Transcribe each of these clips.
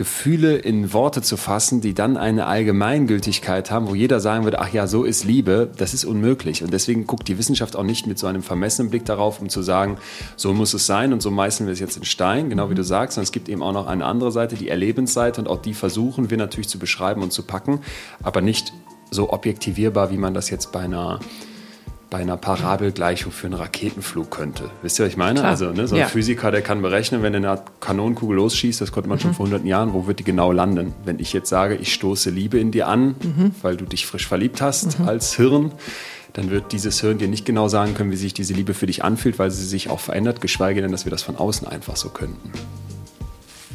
Gefühle in Worte zu fassen, die dann eine Allgemeingültigkeit haben, wo jeder sagen würde, ach ja, so ist Liebe, das ist unmöglich. Und deswegen guckt die Wissenschaft auch nicht mit so einem vermessenen Blick darauf, um zu sagen, so muss es sein und so meißeln wir es jetzt in Stein, genau wie du sagst. Und es gibt eben auch noch eine andere Seite, die Erlebensseite und auch die versuchen wir natürlich zu beschreiben und zu packen, aber nicht so objektivierbar, wie man das jetzt bei einer bei einer Parabelgleichung für einen Raketenflug könnte. Wisst ihr, was ich meine? Klar. Also ne, so ein Ja. Physiker, der kann berechnen, wenn eine Kanonenkugel losschießt, das konnte man Mhm. schon vor hunderten Jahren, wo wird die genau landen? Wenn ich jetzt sage, ich stoße Liebe in dir an, Mhm. weil du dich frisch verliebt hast als Hirn, dann wird dieses Hirn dir nicht genau sagen können, wie sich diese Liebe für dich anfühlt, weil sie sich auch verändert, geschweige denn, dass wir das von außen einfach so könnten.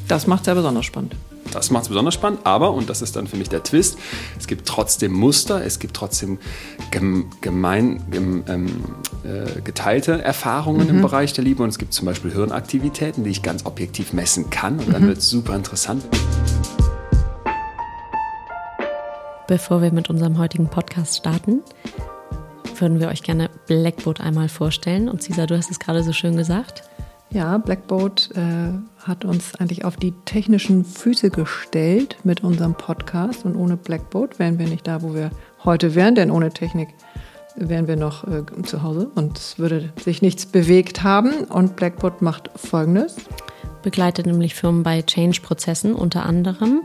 Das macht es ja besonders spannend. Das macht es besonders spannend, aber, und das ist dann für mich der Twist, es gibt trotzdem Muster, es gibt trotzdem gem, gemein, gem, ähm, äh, geteilte Erfahrungen im Bereich der Liebe und es gibt zum Beispiel Hirnaktivitäten, die ich ganz objektiv messen kann und dann wird es super interessant. Bevor wir mit unserem heutigen Podcast starten, würden wir euch gerne Blackboard einmal vorstellen. Und Cesar, du hast es gerade so schön gesagt. Ja, Blackboard äh, hat uns eigentlich auf die technischen Füße gestellt mit unserem Podcast. Und ohne Blackboard wären wir nicht da, wo wir heute wären, denn ohne Technik wären wir noch äh, zu Hause und es würde sich nichts bewegt haben. Und Blackboard macht Folgendes. Begleitet nämlich Firmen bei Change-Prozessen unter anderem.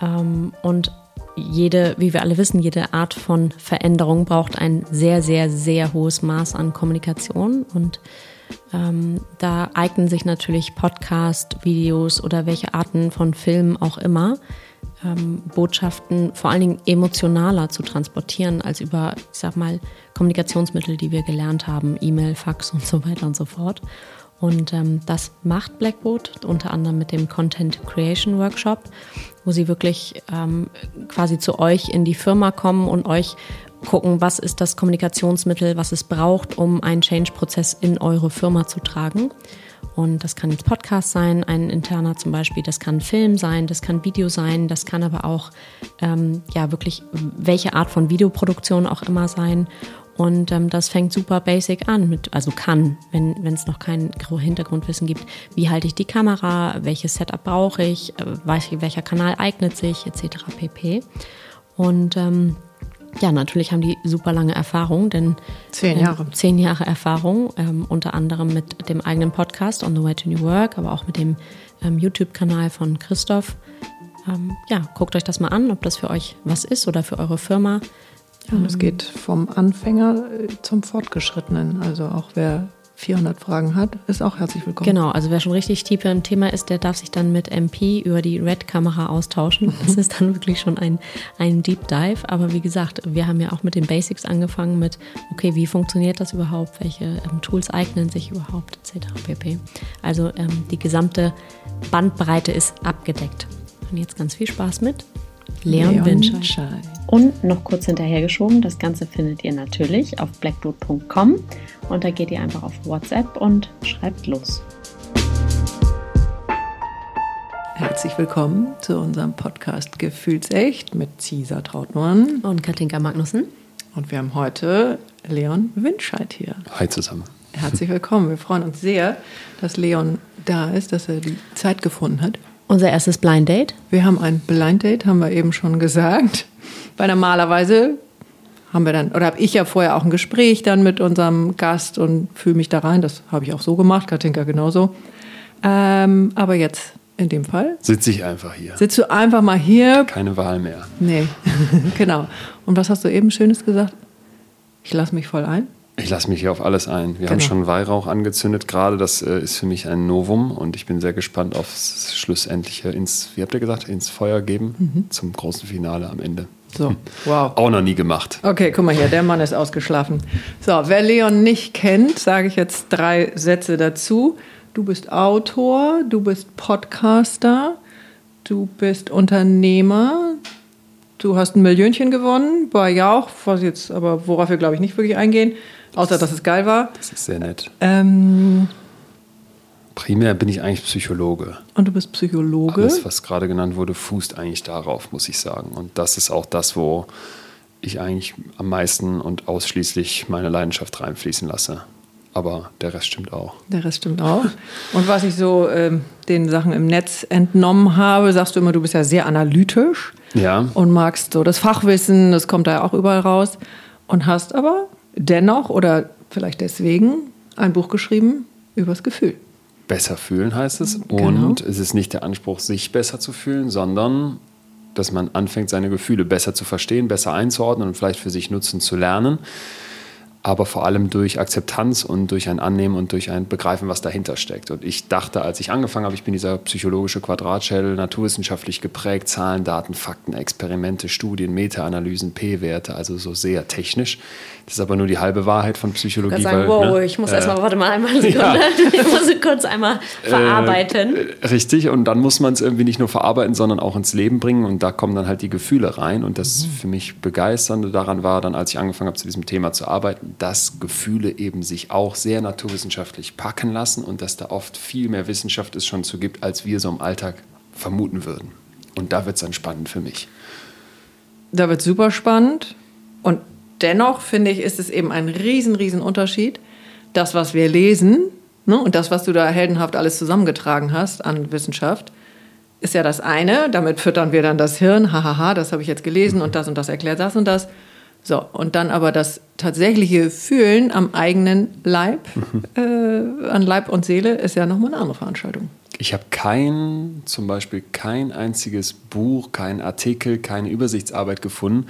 Ähm, und jede, wie wir alle wissen, jede Art von Veränderung braucht ein sehr, sehr, sehr hohes Maß an Kommunikation. Und ähm, da eignen sich natürlich Podcast, Videos oder welche Arten von Filmen auch immer, ähm, Botschaften vor allen Dingen emotionaler zu transportieren als über, ich sag mal, Kommunikationsmittel, die wir gelernt haben, E-Mail, Fax und so weiter und so fort. Und ähm, das macht Blackboard unter anderem mit dem Content Creation Workshop, wo sie wirklich ähm, quasi zu euch in die Firma kommen und euch gucken, was ist das Kommunikationsmittel, was es braucht, um einen Change-Prozess in eure Firma zu tragen. Und das kann jetzt Podcast sein, ein interner zum Beispiel, das kann Film sein, das kann Video sein, das kann aber auch ähm, ja wirklich welche Art von Videoproduktion auch immer sein. Und ähm, das fängt super basic an, mit, also kann, wenn es noch kein Hintergrundwissen gibt. Wie halte ich die Kamera? Welches Setup brauche ich? Äh, welch- welcher Kanal eignet sich? Etc. pp. Und ähm, ja, natürlich haben die super lange Erfahrung, denn Zehn ähm, Jahre. zehn Jahre Erfahrung, ähm, unter anderem mit dem eigenen Podcast On the Way to New Work, aber auch mit dem ähm, YouTube-Kanal von Christoph. Ähm, ja, guckt euch das mal an, ob das für euch was ist oder für eure Firma. Ja, und es geht vom Anfänger äh, zum Fortgeschrittenen. Also auch wer 400 Fragen hat, ist auch herzlich willkommen. Genau, also wer schon richtig tief im Thema ist, der darf sich dann mit MP über die Red-Kamera austauschen. Das ist dann wirklich schon ein, ein Deep Dive. Aber wie gesagt, wir haben ja auch mit den Basics angefangen mit, okay, wie funktioniert das überhaupt? Welche ähm, Tools eignen sich überhaupt, etc. pp. Also ähm, die gesamte Bandbreite ist abgedeckt. Und jetzt ganz viel Spaß mit Leon, Winscheid. Scheid. Und noch kurz hinterhergeschoben, das Ganze findet ihr natürlich auf blackboard.com und da geht ihr einfach auf WhatsApp und schreibt los. Herzlich willkommen zu unserem Podcast Gefühlsecht mit Cesar Trautmann. Und Katinka Magnussen. Und wir haben heute Leon Winscheid hier. Hi zusammen. Herzlich willkommen. Wir freuen uns sehr, dass Leon da ist, dass er die Zeit gefunden hat. Unser erstes Blind Date. Wir haben ein Blind Date, haben wir eben schon gesagt. Weil normalerweise haben wir dann, oder habe ich ja vorher auch ein Gespräch dann mit unserem Gast und fühle mich da rein. Das habe ich auch so gemacht, Katinka genauso. Ähm, aber jetzt in dem Fall Sitze ich einfach hier. sitzt du einfach mal hier. Keine Wahl mehr. Nee, genau. Und was hast du eben Schönes gesagt? Ich lasse mich voll ein. Ich lasse mich hier auf alles ein. Wir haben Genau. schon Weihrauch angezündet gerade. Das äh, ist für mich ein Novum und ich bin sehr gespannt aufs schlussendliche, ins, wie habt ihr gesagt, ins Feuer geben zum großen Finale am Ende. So, wow. Auch noch nie gemacht. Okay, guck mal hier, der Mann ist ausgeschlafen. So, wer Leon nicht kennt, sage ich jetzt drei Sätze dazu. Du bist Autor, du bist Podcaster, du bist Unternehmer, du hast ein Millionchen gewonnen bei Jauch, was jetzt, aber worauf wir glaube ich nicht wirklich eingehen, außer dass es geil war. Das ist sehr nett. Ähm, Primär bin ich eigentlich Psychologe. und du bist Psychologe. Alles, was gerade genannt wurde, fußt eigentlich darauf, muss ich sagen. Und das ist auch das, wo ich eigentlich am meisten und ausschließlich meine Leidenschaft reinfließen lasse. aber der Rest stimmt auch. Der Rest stimmt auch. Und was ich so ähm, den Sachen im Netz entnommen habe, sagst du immer, du bist ja sehr analytisch Ja. und magst so das Fachwissen, das kommt da ja auch überall raus. Und hast aber dennoch oder vielleicht deswegen ein Buch geschrieben übers Gefühl. besser fühlen heißt es. Genau. Und es ist nicht der Anspruch, sich besser zu fühlen, sondern dass man anfängt, seine Gefühle besser zu verstehen, besser einzuordnen und vielleicht für sich nutzen zu lernen. Aber vor allem durch Akzeptanz und durch ein Annehmen und durch ein Begreifen, was dahinter steckt. Und ich dachte, als ich angefangen habe, ich bin dieser psychologische Quadratschädel, naturwissenschaftlich geprägt, Zahlen, Daten, Fakten, Experimente, Studien, Meta-Analysen, P-Werte, also so sehr technisch. Das ist aber nur die halbe Wahrheit von Psychologie. Ich sagen, weil, wow, ne, ich muss äh, erstmal, warte mal, einmal Sekunde. Ich muss kurz einmal verarbeiten. äh, richtig, und dann muss man es irgendwie nicht nur verarbeiten, sondern auch ins Leben bringen. Und da kommen dann halt die Gefühle rein. Und das für mich Begeisternde daran war, dann, als ich angefangen habe, zu diesem Thema zu arbeiten, dass Gefühle eben sich auch sehr naturwissenschaftlich packen lassen und dass da oft viel mehr Wissenschaft es schon zu gibt, als wir so im Alltag vermuten würden. Und da wird es dann spannend für mich. Da wird super spannend. Und dennoch finde ich, ist es eben ein riesen, riesen Unterschied. Das, was wir lesen ne, und das, was du da heldenhaft alles zusammengetragen hast an Wissenschaft, ist ja das eine. Damit füttern wir dann das Hirn. Hahaha, das habe ich jetzt gelesen und das und das erklärt das und das. So, und dann aber das tatsächliche Fühlen am eigenen Leib, äh, an Leib und Seele, ist ja nochmal eine andere Veranstaltung. Ich habe kein, zum Beispiel kein einziges Buch, kein Artikel, keine Übersichtsarbeit gefunden,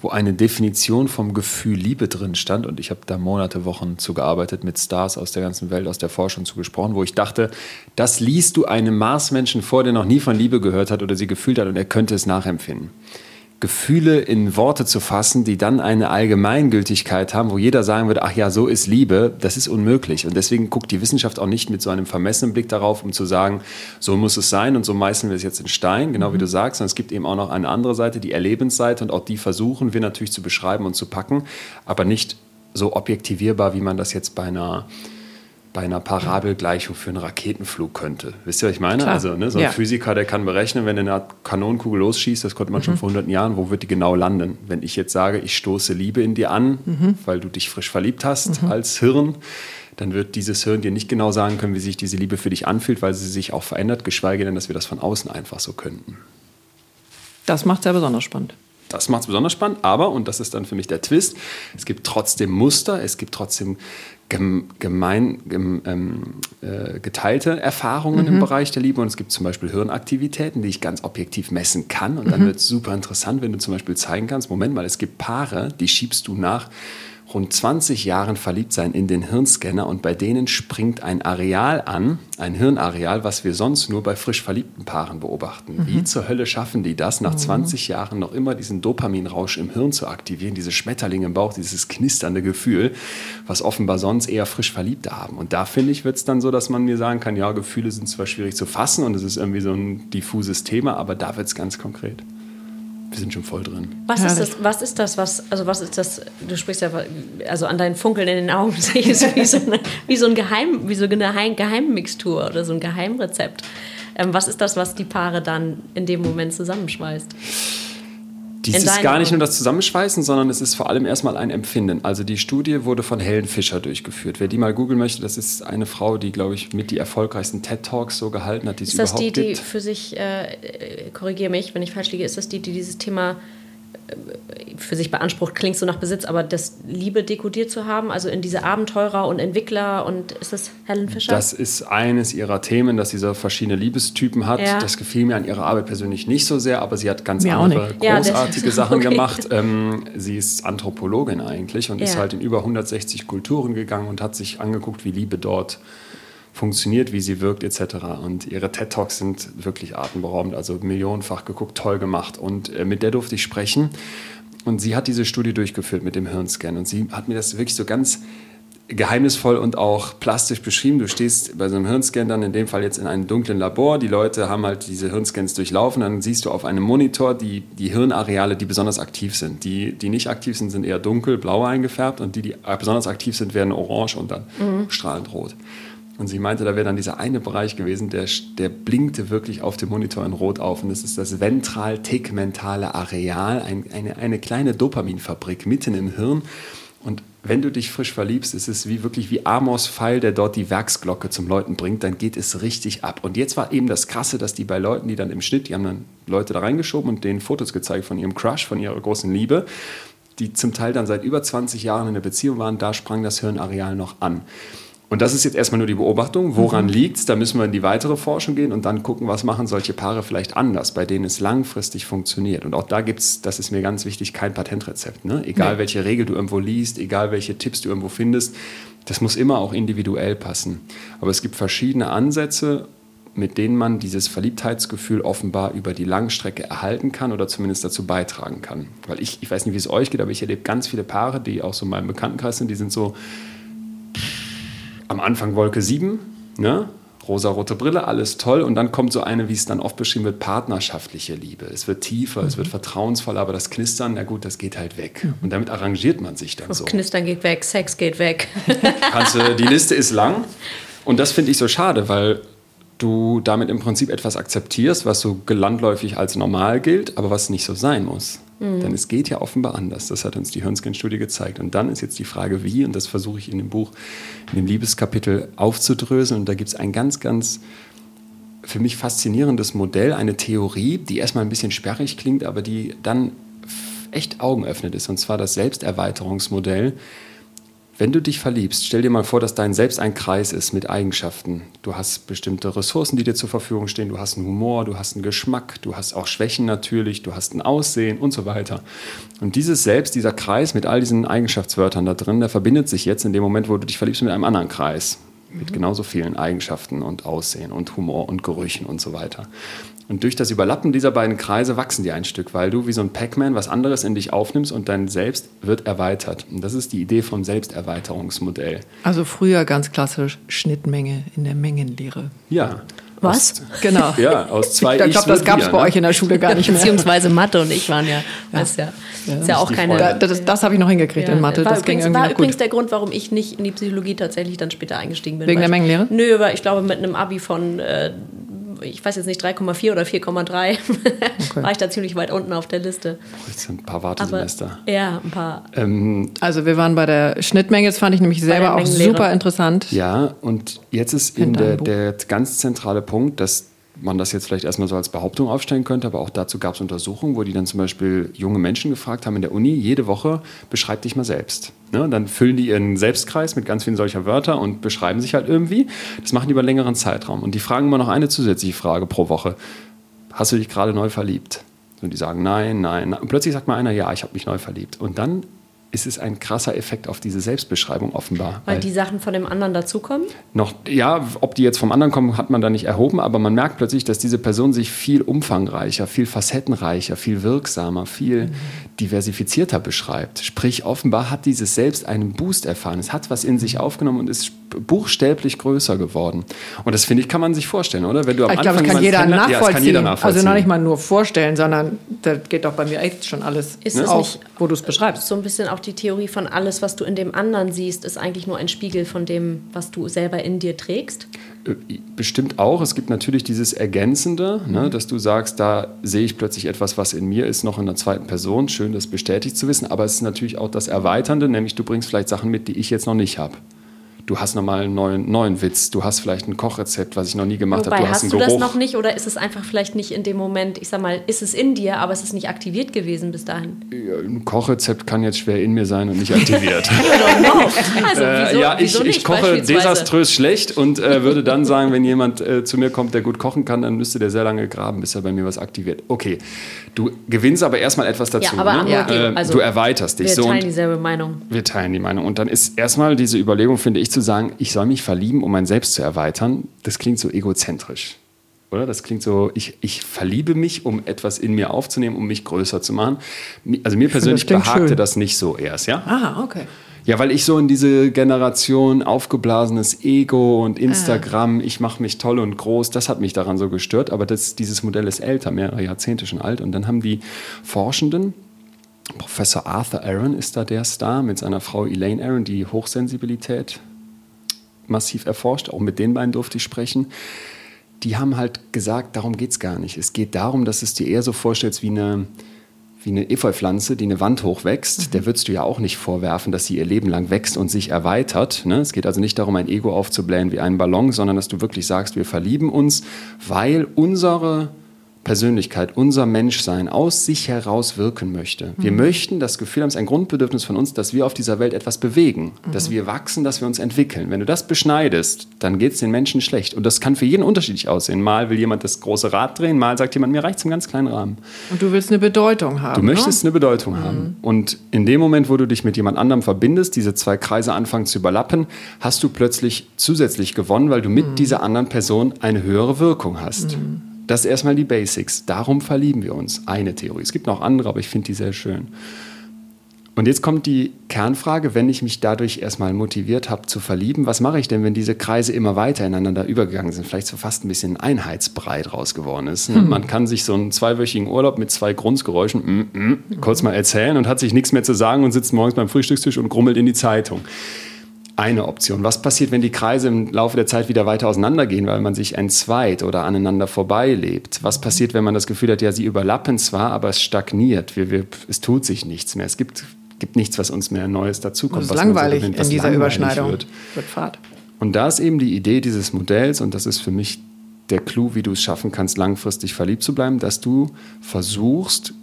wo eine Definition vom Gefühl Liebe drin stand. Und ich habe da Monate, Wochen zugearbeitet, mit Stars aus der ganzen Welt, aus der Forschung zu gesprochen, wo ich dachte, das liest du einem Marsmenschen vor, der noch nie von Liebe gehört hat oder sie gefühlt hat und er könnte es nachempfinden. Gefühle in Worte zu fassen, die dann eine Allgemeingültigkeit haben, wo jeder sagen würde, ach ja, so ist Liebe, das ist unmöglich. Und deswegen guckt die Wissenschaft auch nicht mit so einem vermessenen Blick darauf, um zu sagen, so muss es sein und so meißeln wir es jetzt in Stein, genau wie du sagst. Und es gibt eben auch noch eine andere Seite, die Erlebensseite und auch die versuchen wir natürlich zu beschreiben und zu packen, aber nicht so objektivierbar, wie man das jetzt bei einer bei einer Parabelgleichung für einen Raketenflug könnte. Wisst ihr, was ich meine? Klar. Also ne, so ein Ja. Physiker, der kann berechnen, wenn eine Kanonenkugel loschießt, das konnte man schon vor hunderten Jahren, wo wird die genau landen? Wenn ich jetzt sage, ich stoße Liebe in dir an, weil du dich frisch verliebt hast als Hirn, dann wird dieses Hirn dir nicht genau sagen können, wie sich diese Liebe für dich anfühlt, weil sie sich auch verändert, geschweige denn, dass wir das von außen einfach so könnten. Das macht es ja besonders spannend. Das macht es besonders spannend, aber, und das ist dann für mich der Twist, es gibt trotzdem Muster, es gibt trotzdem gemein, gem, ähm, äh, geteilte Erfahrungen im Bereich der Liebe. Und es gibt zum Beispiel Hirnaktivitäten, die ich ganz objektiv messen kann. Und dann wird es super interessant, wenn du zum Beispiel zeigen kannst, Moment mal, es gibt Paare, die schiebst du nach rund 20 Jahren verliebt sein in den Hirnscanner und bei denen springt ein Areal an, ein Hirnareal, was wir sonst nur bei frisch verliebten Paaren beobachten. Wie zur Hölle schaffen die das, nach 20 Jahren noch immer diesen Dopaminrausch im Hirn zu aktivieren, diese Schmetterlinge im Bauch, dieses knisternde Gefühl, was offenbar sonst eher frisch Verliebte haben. Und da finde ich, wird es dann so, dass man mir sagen kann, ja, Gefühle sind zwar schwierig zu fassen und es ist irgendwie so ein diffuses Thema, aber da wird es ganz konkret. Wir sind schon voll drin. Was ist das, was ist das, was, also was ist das, du sprichst ja, also an deinen Funkeln in den Augen sehe ich es wie so, eine, wie so ein Geheim, wie so eine Geheim, Geheimmixtur oder so ein Geheimrezept. Ähm, was ist das, was die Paare dann in dem Moment zusammenschweißt? Dies ist gar nicht nur das Zusammenschweißen, sondern es ist vor allem erstmal ein Empfinden. Also die Studie wurde von Helen Fischer durchgeführt. Wer die mal googeln möchte, das ist eine Frau, die, glaube ich, mit die erfolgreichsten TED-Talks so gehalten hat, die es Ist das überhaupt die, die gibt. für sich, äh, äh, korrigiere mich, wenn ich falsch liege, ist das die, die dieses Thema für sich beansprucht, klingt so nach Besitz, aber das Liebe dekodiert zu haben, also in diese Abenteurer und Entwickler und ist das Helen Fischer? Das ist eines ihrer Themen, dass sie so verschiedene Liebestypen hat. Ja. Das gefiel mir an ihrer Arbeit persönlich nicht so sehr, aber sie hat ganz Mir andere nicht. Ja, großartige Sachen okay. gemacht. Ähm, sie ist Anthropologin eigentlich und ist Ja. halt in über 160 Kulturen gegangen und hat sich angeguckt, wie Liebe dort funktioniert, wie sie wirkt etc. Und ihre TED-Talks sind wirklich atemberaubend, also millionenfach geguckt, toll gemacht. Und äh, mit der durfte ich sprechen. Und sie hat diese Studie durchgeführt mit dem Hirnscan. Und sie hat mir das wirklich so ganz geheimnisvoll und auch plastisch beschrieben. Du stehst bei so einem Hirnscan dann in dem Fall jetzt in einem dunklen Labor. Die Leute haben halt diese Hirnscans durchlaufen. Dann siehst du auf einem Monitor die, die Hirnareale, die besonders aktiv sind. Die, die nicht aktiv sind, sind eher dunkel, blau eingefärbt. Und die, die besonders aktiv sind, werden orange und dann strahlend rot. Und sie meinte, da wäre dann dieser eine Bereich gewesen, der, der blinkte wirklich auf dem Monitor in Rot auf. Und das ist das ventral-tegmentale Areal, ein, eine, eine kleine Dopaminfabrik mitten im Hirn, Und wenn du dich frisch verliebst, ist es wie wirklich wie Amos Pfeil, der dort die Werksglocke zum Läuten bringt, dann geht es richtig ab. Und jetzt war eben das Krasse, dass die bei Leuten, die dann im Schnitt, die haben dann Leute da reingeschoben und denen Fotos gezeigt von ihrem Crush, von ihrer großen Liebe, die zum Teil dann seit über 20 Jahren in einer Beziehung waren, da sprang das Hirnareal noch an. Und das ist jetzt erstmal nur die Beobachtung. Woran mhm. liegt es? Da müssen wir in die weitere Forschung gehen und dann gucken, was machen solche Paare vielleicht anders, bei denen es langfristig funktioniert. Und auch da gibt es, das ist mir ganz wichtig, kein Patentrezept. Ne? Egal, nee. welche Regel du irgendwo liest, egal, welche Tipps du irgendwo findest, das muss immer auch individuell passen. Aber es gibt verschiedene Ansätze, mit denen man dieses Verliebtheitsgefühl offenbar über die Langstrecke erhalten kann oder zumindest dazu beitragen kann. Weil ich, ich weiß nicht, wie es euch geht, aber ich erlebe ganz viele Paare, die auch so in meinem Bekanntenkreis sind, die sind so am Anfang Wolke 7, ne? rosa-rote Brille, alles toll. Und dann kommt so eine, wie es dann oft beschrieben wird, partnerschaftliche Liebe. Es wird tiefer, mhm. es wird mhm. vertrauensvoller, aber das Knistern, na gut, das geht halt weg. Mhm. Und damit arrangiert man sich dann das so. Knistern geht weg, Sex geht weg. Kannst, die Liste ist lang. Und das finde ich so schade, weil du damit im Prinzip etwas akzeptierst, was so landläufig als normal gilt, aber was nicht so sein muss. Mhm. Denn es geht ja offenbar anders. Das hat uns die Hirnscan-Studie gezeigt. Und dann ist jetzt die Frage, wie, und das versuche ich in dem Buch, in dem Liebeskapitel aufzudröseln. Und da gibt es ein ganz, ganz für mich faszinierendes Modell, eine Theorie, die erstmal ein bisschen sperrig klingt, aber die dann echt Augen öffnet ist. Und zwar das Selbsterweiterungsmodell, wenn du dich verliebst, stell dir mal vor, dass dein Selbst ein Kreis ist mit Eigenschaften. Du hast bestimmte Ressourcen, die dir zur Verfügung stehen. Du hast einen Humor, du hast einen Geschmack, du hast auch Schwächen natürlich, du hast ein Aussehen und so weiter. Und dieses Selbst, dieser Kreis mit all diesen Eigenschaftswörtern da drin, der verbindet sich jetzt in dem Moment, wo du dich verliebst, mit einem anderen Kreis. Mit mhm. genauso vielen Eigenschaften und Aussehen und Humor und Gerüchen und so weiter. Und durch das Überlappen dieser beiden Kreise wachsen die ein Stück, weil du wie so ein Pac-Man was anderes in dich aufnimmst und dein Selbst wird erweitert. Und das ist die Idee vom Selbsterweiterungsmodell. Also früher ganz klassisch Schnittmenge in der Mengenlehre. Ja. Was? Aus, genau. Ja, aus zwei Ich glaube, das gab es bei ne? euch in der Schule gar nicht mehr. Beziehungsweise Mathe und ich waren ja, ja. Weißt ja, ja. ist ja auch keine. Da, das, das habe ich noch hingekriegt ja. in Mathe. War das übrigens, ging war irgendwie übrigens der Grund, warum ich nicht in die Psychologie tatsächlich dann später eingestiegen bin. Wegen der Mengenlehre? Nö, weil ich glaube, mit einem Abi von äh, ich weiß jetzt nicht, 3,4 oder 4,3 okay. war ich da ziemlich weit unten auf der Liste. Jetzt sind ein paar Wartesemester. Aber, ja, ein paar. Ähm, also wir waren bei der Schnittmenge, das fand ich nämlich selber auch super interessant. Ja, und jetzt ist eben der, der ganz zentrale Punkt, dass man das jetzt vielleicht erstmal so als Behauptung aufstellen könnte, aber auch dazu gab es Untersuchungen, wo die dann zum Beispiel junge Menschen gefragt haben in der Uni, jede Woche, beschreib dich mal selbst. Ne? Dann füllen die ihren Selbstkreis mit ganz vielen solcher Wörter und beschreiben sich halt irgendwie. Das machen die über einen längeren Zeitraum. Und die fragen immer noch eine zusätzliche Frage pro Woche. Hast du dich gerade neu verliebt? Und die sagen nein, nein, nein. Und plötzlich sagt mal einer, ja, ich habe mich neu verliebt. Und dann ist es ein krasser Effekt auf diese Selbstbeschreibung offenbar. Weil, weil, die Sachen von dem anderen dazukommen? Noch, ja, ob die jetzt vom anderen kommen, hat man da nicht erhoben, aber man merkt plötzlich, dass diese Person sich viel umfangreicher, viel facettenreicher, viel wirksamer, viel mhm. Diversifizierter beschreibt. Sprich, offenbar hat dieses Selbst einen Boost erfahren. Es hat was in sich aufgenommen und ist buchstäblich größer geworden. Und das finde ich, kann man sich vorstellen, oder? Wenn du am ich glaube, das kann jeder, nachvollziehen. Ja, das kann jeder nachvollziehen. Also noch nicht mal nur vorstellen, sondern da geht doch bei mir echt schon alles ist ne? auf, wo du es beschreibst. So ein bisschen auch die Theorie von alles, was du in dem anderen siehst, ist eigentlich nur ein Spiegel von dem, was du selber in dir trägst? Äh, bestimmt auch. Es gibt natürlich dieses Ergänzende, ne, mhm. dass du sagst, da sehe ich plötzlich etwas, was in mir ist, noch in der zweiten Person. Schön, das bestätigt zu wissen. Aber es ist natürlich auch das Erweiternde, nämlich du bringst vielleicht Sachen mit, die ich jetzt noch nicht habe du hast nochmal einen neuen, neuen Witz, du hast vielleicht ein Kochrezept, was ich noch nie gemacht habe. Du hast, hast du das noch nicht oder ist es einfach vielleicht nicht in dem Moment, ich sag mal, ist es in dir, aber es ist nicht aktiviert gewesen bis dahin? Ja, ein Kochrezept kann jetzt schwer in mir sein und nicht aktiviert. also, äh, wieso, ja, ich, ich koche desaströs schlecht und äh, würde dann sagen, wenn jemand äh, zu mir kommt, der gut kochen kann, dann müsste der sehr lange graben, bis er bei mir was aktiviert. Okay, du gewinnst aber erstmal etwas dazu. Ja, aber ne? ja. Äh, also, du erweiterst dich. Wir so, teilen dieselbe Meinung. Wir teilen die Meinung. Und dann ist erstmal diese Überlegung, finde ich, zu sagen, ich soll mich verlieben, um mein Selbst zu erweitern, das klingt so egozentrisch. Oder? Das klingt so, ich, ich verliebe mich, um etwas in mir aufzunehmen, um mich größer zu machen. Also mir persönlich das behagte schön. das nicht so erst, ja? Ah, okay. Ja, weil ich so in diese Generation aufgeblasenes Ego und Instagram, ah. ich mache mich toll und groß, das hat mich daran so gestört. Aber das, dieses Modell ist älter, mehrere Jahrzehnte schon alt. Und dann haben die Forschenden, Professor Arthur Aaron ist da der Star mit seiner Frau Elaine Aaron, die Hochsensibilität massiv erforscht, auch mit den beiden durfte ich sprechen. Die haben halt gesagt, darum geht es gar nicht. Es geht darum, dass es dir eher so vorstellst wie eine, wie eine Efeupflanze, die eine Wand hochwächst, mhm. der würdest du ja auch nicht vorwerfen, dass sie ihr Leben lang wächst und sich erweitert. Ne? Es geht also nicht darum, ein Ego aufzublähen wie einen Ballon, sondern dass du wirklich sagst, wir verlieben uns, weil unsere Persönlichkeit, unser Menschsein aus sich heraus wirken möchte. Wir mhm. möchten das Gefühl haben, es ist ein Grundbedürfnis von uns, dass wir auf dieser Welt etwas bewegen, mhm. dass wir wachsen, dass wir uns entwickeln. Wenn du das beschneidest, dann geht es den Menschen schlecht. Und das kann für jeden unterschiedlich aussehen. Mal will jemand das große Rad drehen, mal sagt jemand, mir reicht es im ganz kleinen Rahmen. Und du willst eine Bedeutung haben. Du möchtest ne? eine Bedeutung mhm. haben. Und in dem Moment, wo du dich mit jemand anderem verbindest, diese zwei Kreise anfangen zu überlappen, hast du plötzlich zusätzlich gewonnen, weil du mit mhm. dieser anderen Person eine höhere Wirkung hast. Das ist erstmal die Basics. Darum verlieben wir uns. Eine Theorie. Es gibt noch andere, aber ich finde die sehr schön. Und jetzt kommt die Kernfrage, wenn ich mich dadurch erstmal motiviert habe zu verlieben, was mache ich denn, wenn diese Kreise immer weiter ineinander übergegangen sind, vielleicht so fast ein bisschen Einheitsbrei draus geworden ist. Hm. Man kann sich so einen zweiwöchigen Urlaub mit zwei Grundgeräuschen mm, mm, kurz mal erzählen und hat sich nichts mehr zu sagen und sitzt morgens beim Frühstückstisch und grummelt in die Zeitung eine Option. Was passiert, wenn die Kreise im Laufe der Zeit wieder weiter auseinandergehen, weil man sich entzweit oder aneinander vorbeilebt? Was passiert, wenn man das Gefühl hat, ja, sie überlappen zwar, aber es stagniert, wir, wir, es tut sich nichts mehr, es gibt, gibt nichts, was uns mehr Neues dazukommt. Es ist langweilig so gewinnt, in dieser Überschneidung. Wird. wird Fahrt. Und da ist eben die Idee dieses Modells, und das ist für mich der Clou, wie du es schaffen kannst, langfristig verliebt zu bleiben, dass du versuchst,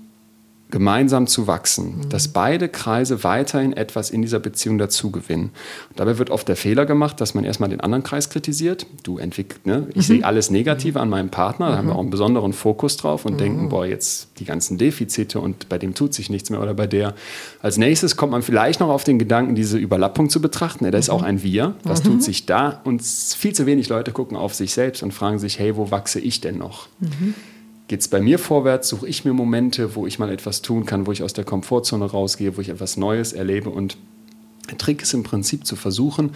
gemeinsam zu wachsen, mhm. dass beide Kreise weiterhin etwas in dieser Beziehung dazugewinnen. dabei wird oft der Fehler gemacht, dass man erstmal den anderen Kreis kritisiert. Du entwickelst, ne? ich mhm. sehe alles Negative an meinem Partner, da haben wir mhm. auch einen besonderen Fokus drauf und mhm. denken, boah, jetzt die ganzen Defizite und bei dem tut sich nichts mehr oder bei der. Als nächstes kommt man vielleicht noch auf den Gedanken, diese Überlappung zu betrachten. Ja, da ist auch mhm. ein Wir. Was tut sich da? Und viel zu wenig Leute gucken auf sich selbst und fragen sich, hey, wo wachse ich denn noch? Geht es bei mir vorwärts, suche ich mir Momente, wo ich mal etwas tun kann, wo ich aus der Komfortzone rausgehe, wo ich etwas Neues erlebe. Und der Trick ist im Prinzip zu versuchen,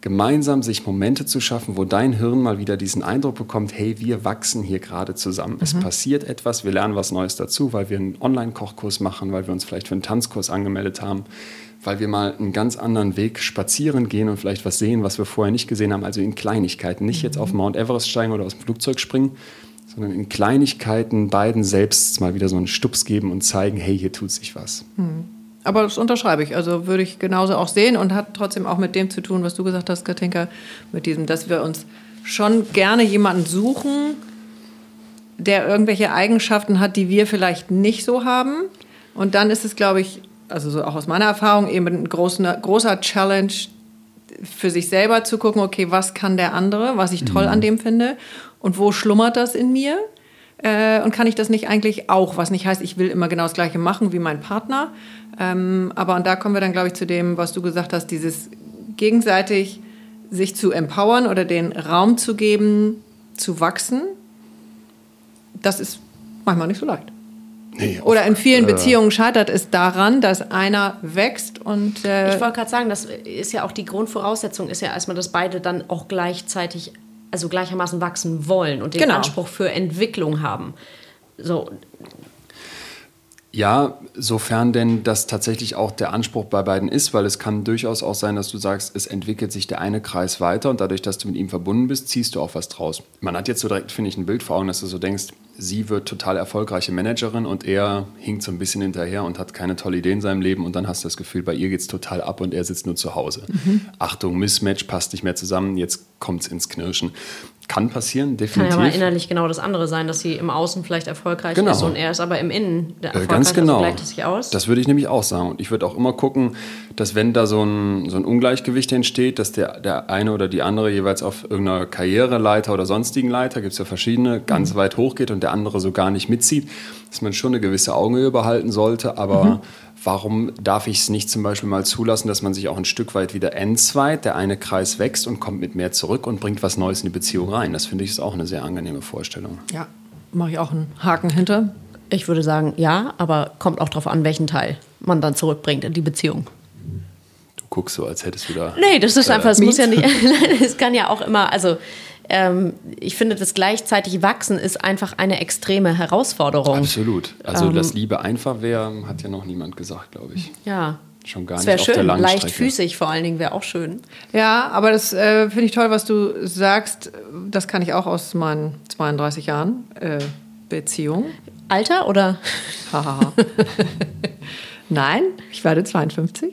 gemeinsam sich Momente zu schaffen, wo dein Hirn mal wieder diesen Eindruck bekommt, hey, wir wachsen hier gerade zusammen. Mhm. Es passiert etwas, wir lernen was Neues dazu, weil wir einen Online-Kochkurs machen, weil wir uns vielleicht für einen Tanzkurs angemeldet haben, weil wir mal einen ganz anderen Weg spazieren gehen und vielleicht was sehen, was wir vorher nicht gesehen haben, also in Kleinigkeiten. Nicht mhm. jetzt auf Mount Everest steigen oder aus dem Flugzeug springen, sondern in Kleinigkeiten beiden selbst mal wieder so einen Stups geben und zeigen, hey, hier tut sich was. Hm. Aber das unterschreibe ich. Also würde ich genauso auch sehen und hat trotzdem auch mit dem zu tun, was du gesagt hast, Katinka, mit diesem, dass wir uns schon gerne jemanden suchen, der irgendwelche Eigenschaften hat, die wir vielleicht nicht so haben. Und dann ist es, glaube ich, also so auch aus meiner Erfahrung, eben ein großer, großer Challenge, für sich selber zu gucken, okay, was kann der andere, was ich toll mhm. an dem finde und wo schlummert das in mir? Äh, und kann ich das nicht eigentlich auch, was nicht heißt, ich will immer genau das Gleiche machen wie mein Partner. Ähm, aber und da kommen wir dann, glaube ich, zu dem, was du gesagt hast, dieses gegenseitig sich zu empowern oder den Raum zu geben, zu wachsen. Das ist manchmal nicht so leicht. Nee, Oder in vielen äh, Beziehungen scheitert es daran, dass einer wächst und. Äh ich wollte gerade sagen, das ist ja auch die Grundvoraussetzung, ist ja erstmal, dass beide dann auch gleichzeitig also gleichermaßen wachsen wollen und den genau. Anspruch für Entwicklung haben. So. Ja, sofern denn das tatsächlich auch der Anspruch bei beiden ist, weil es kann durchaus auch sein, dass du sagst, es entwickelt sich der eine Kreis weiter und dadurch, dass du mit ihm verbunden bist, ziehst du auch was draus. Man hat jetzt so direkt, finde ich, ein Bild vor Augen, dass du so denkst, sie wird total erfolgreiche Managerin und er hinkt so ein bisschen hinterher und hat keine tolle Idee in seinem Leben und dann hast du das Gefühl, bei ihr geht es total ab und er sitzt nur zu Hause. Mhm. Achtung, Mismatch passt nicht mehr zusammen, jetzt kommt es ins Knirschen. Kann passieren, definitiv. Kann ja aber innerlich genau das andere sein, dass sie im Außen vielleicht erfolgreich genau. ist und er ist aber im Innen der erfolgreich. Äh, ganz genau. Also gleicht es sich aus. Das würde ich nämlich auch sagen. Und ich würde auch immer gucken, dass wenn da so ein, so ein Ungleichgewicht entsteht, dass der, der eine oder die andere jeweils auf irgendeiner Karriereleiter oder sonstigen Leiter, gibt es ja verschiedene, ganz mhm. weit hochgeht und der andere so gar nicht mitzieht, dass man schon eine gewisse Augenhöhe behalten sollte. Aber mhm. Warum darf ich es nicht zum Beispiel mal zulassen, dass man sich auch ein Stück weit wieder entzweit, der eine Kreis wächst und kommt mit mehr zurück und bringt was Neues in die Beziehung rein? Das finde ich ist auch eine sehr angenehme Vorstellung. Ja, mache ich auch einen Haken hinter. Ich würde sagen, ja, aber kommt auch darauf an, welchen Teil man dann zurückbringt in die Beziehung Du guckst so, als hättest du da. Nee, das ist äh, einfach, es muss ja nicht, es kann ja auch immer, also ähm, ich finde, das gleichzeitig Wachsen ist einfach eine extreme Herausforderung. Absolut. Also, ähm, dass Liebe einfach wäre, hat ja noch niemand gesagt, glaube ich. Ja. Schon gar das nicht auf schön. der Langstrecke. Leichtfüßig vor allen Dingen wäre auch schön. Ja, aber das äh, finde ich toll, was du sagst. Das kann ich auch aus meinen 32 Jahren. Äh, Beziehung. Alter oder? Nein, ich werde 52.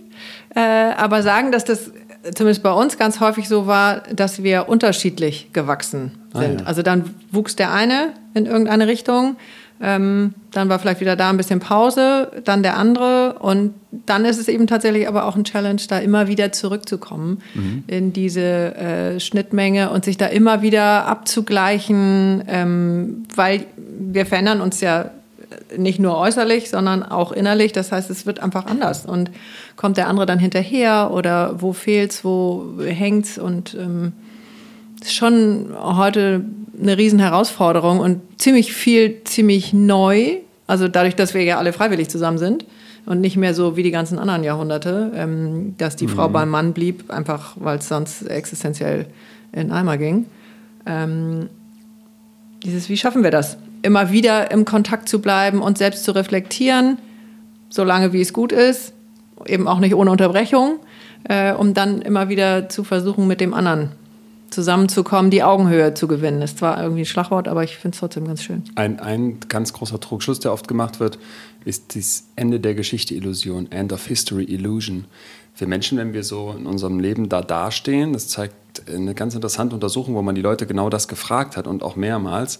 Äh, aber sagen, dass das zumindest bei uns ganz häufig so war, dass wir unterschiedlich gewachsen sind. Ah, ja. Also dann wuchs der eine in irgendeine Richtung, ähm, dann war vielleicht wieder da ein bisschen Pause, dann der andere und dann ist es eben tatsächlich aber auch ein Challenge, da immer wieder zurückzukommen mhm. in diese äh, Schnittmenge und sich da immer wieder abzugleichen, ähm, weil wir verändern uns ja nicht nur äußerlich, sondern auch innerlich. Das heißt, es wird einfach anders. Und kommt der andere dann hinterher oder wo fehlt's, wo hängt's und ähm, ist schon heute eine riesen Herausforderung und ziemlich viel, ziemlich neu. Also dadurch, dass wir ja alle freiwillig zusammen sind und nicht mehr so wie die ganzen anderen Jahrhunderte, ähm, dass die mhm. Frau beim Mann blieb, einfach weil es sonst existenziell in Eimer ging. Ähm, dieses, wie schaffen wir das? Immer wieder im Kontakt zu bleiben und selbst zu reflektieren, solange wie es gut ist, eben auch nicht ohne Unterbrechung, äh, um dann immer wieder zu versuchen, mit dem anderen zusammenzukommen, die Augenhöhe zu gewinnen. Ist zwar irgendwie ein Schlagwort, aber ich finde es trotzdem ganz schön. Ein, ein ganz großer Trugschluss, der oft gemacht wird, ist das Ende der Geschichte Illusion, End of History Illusion. Wir Menschen, wenn wir so in unserem Leben da dastehen, das zeigt eine ganz interessante Untersuchung, wo man die Leute genau das gefragt hat und auch mehrmals,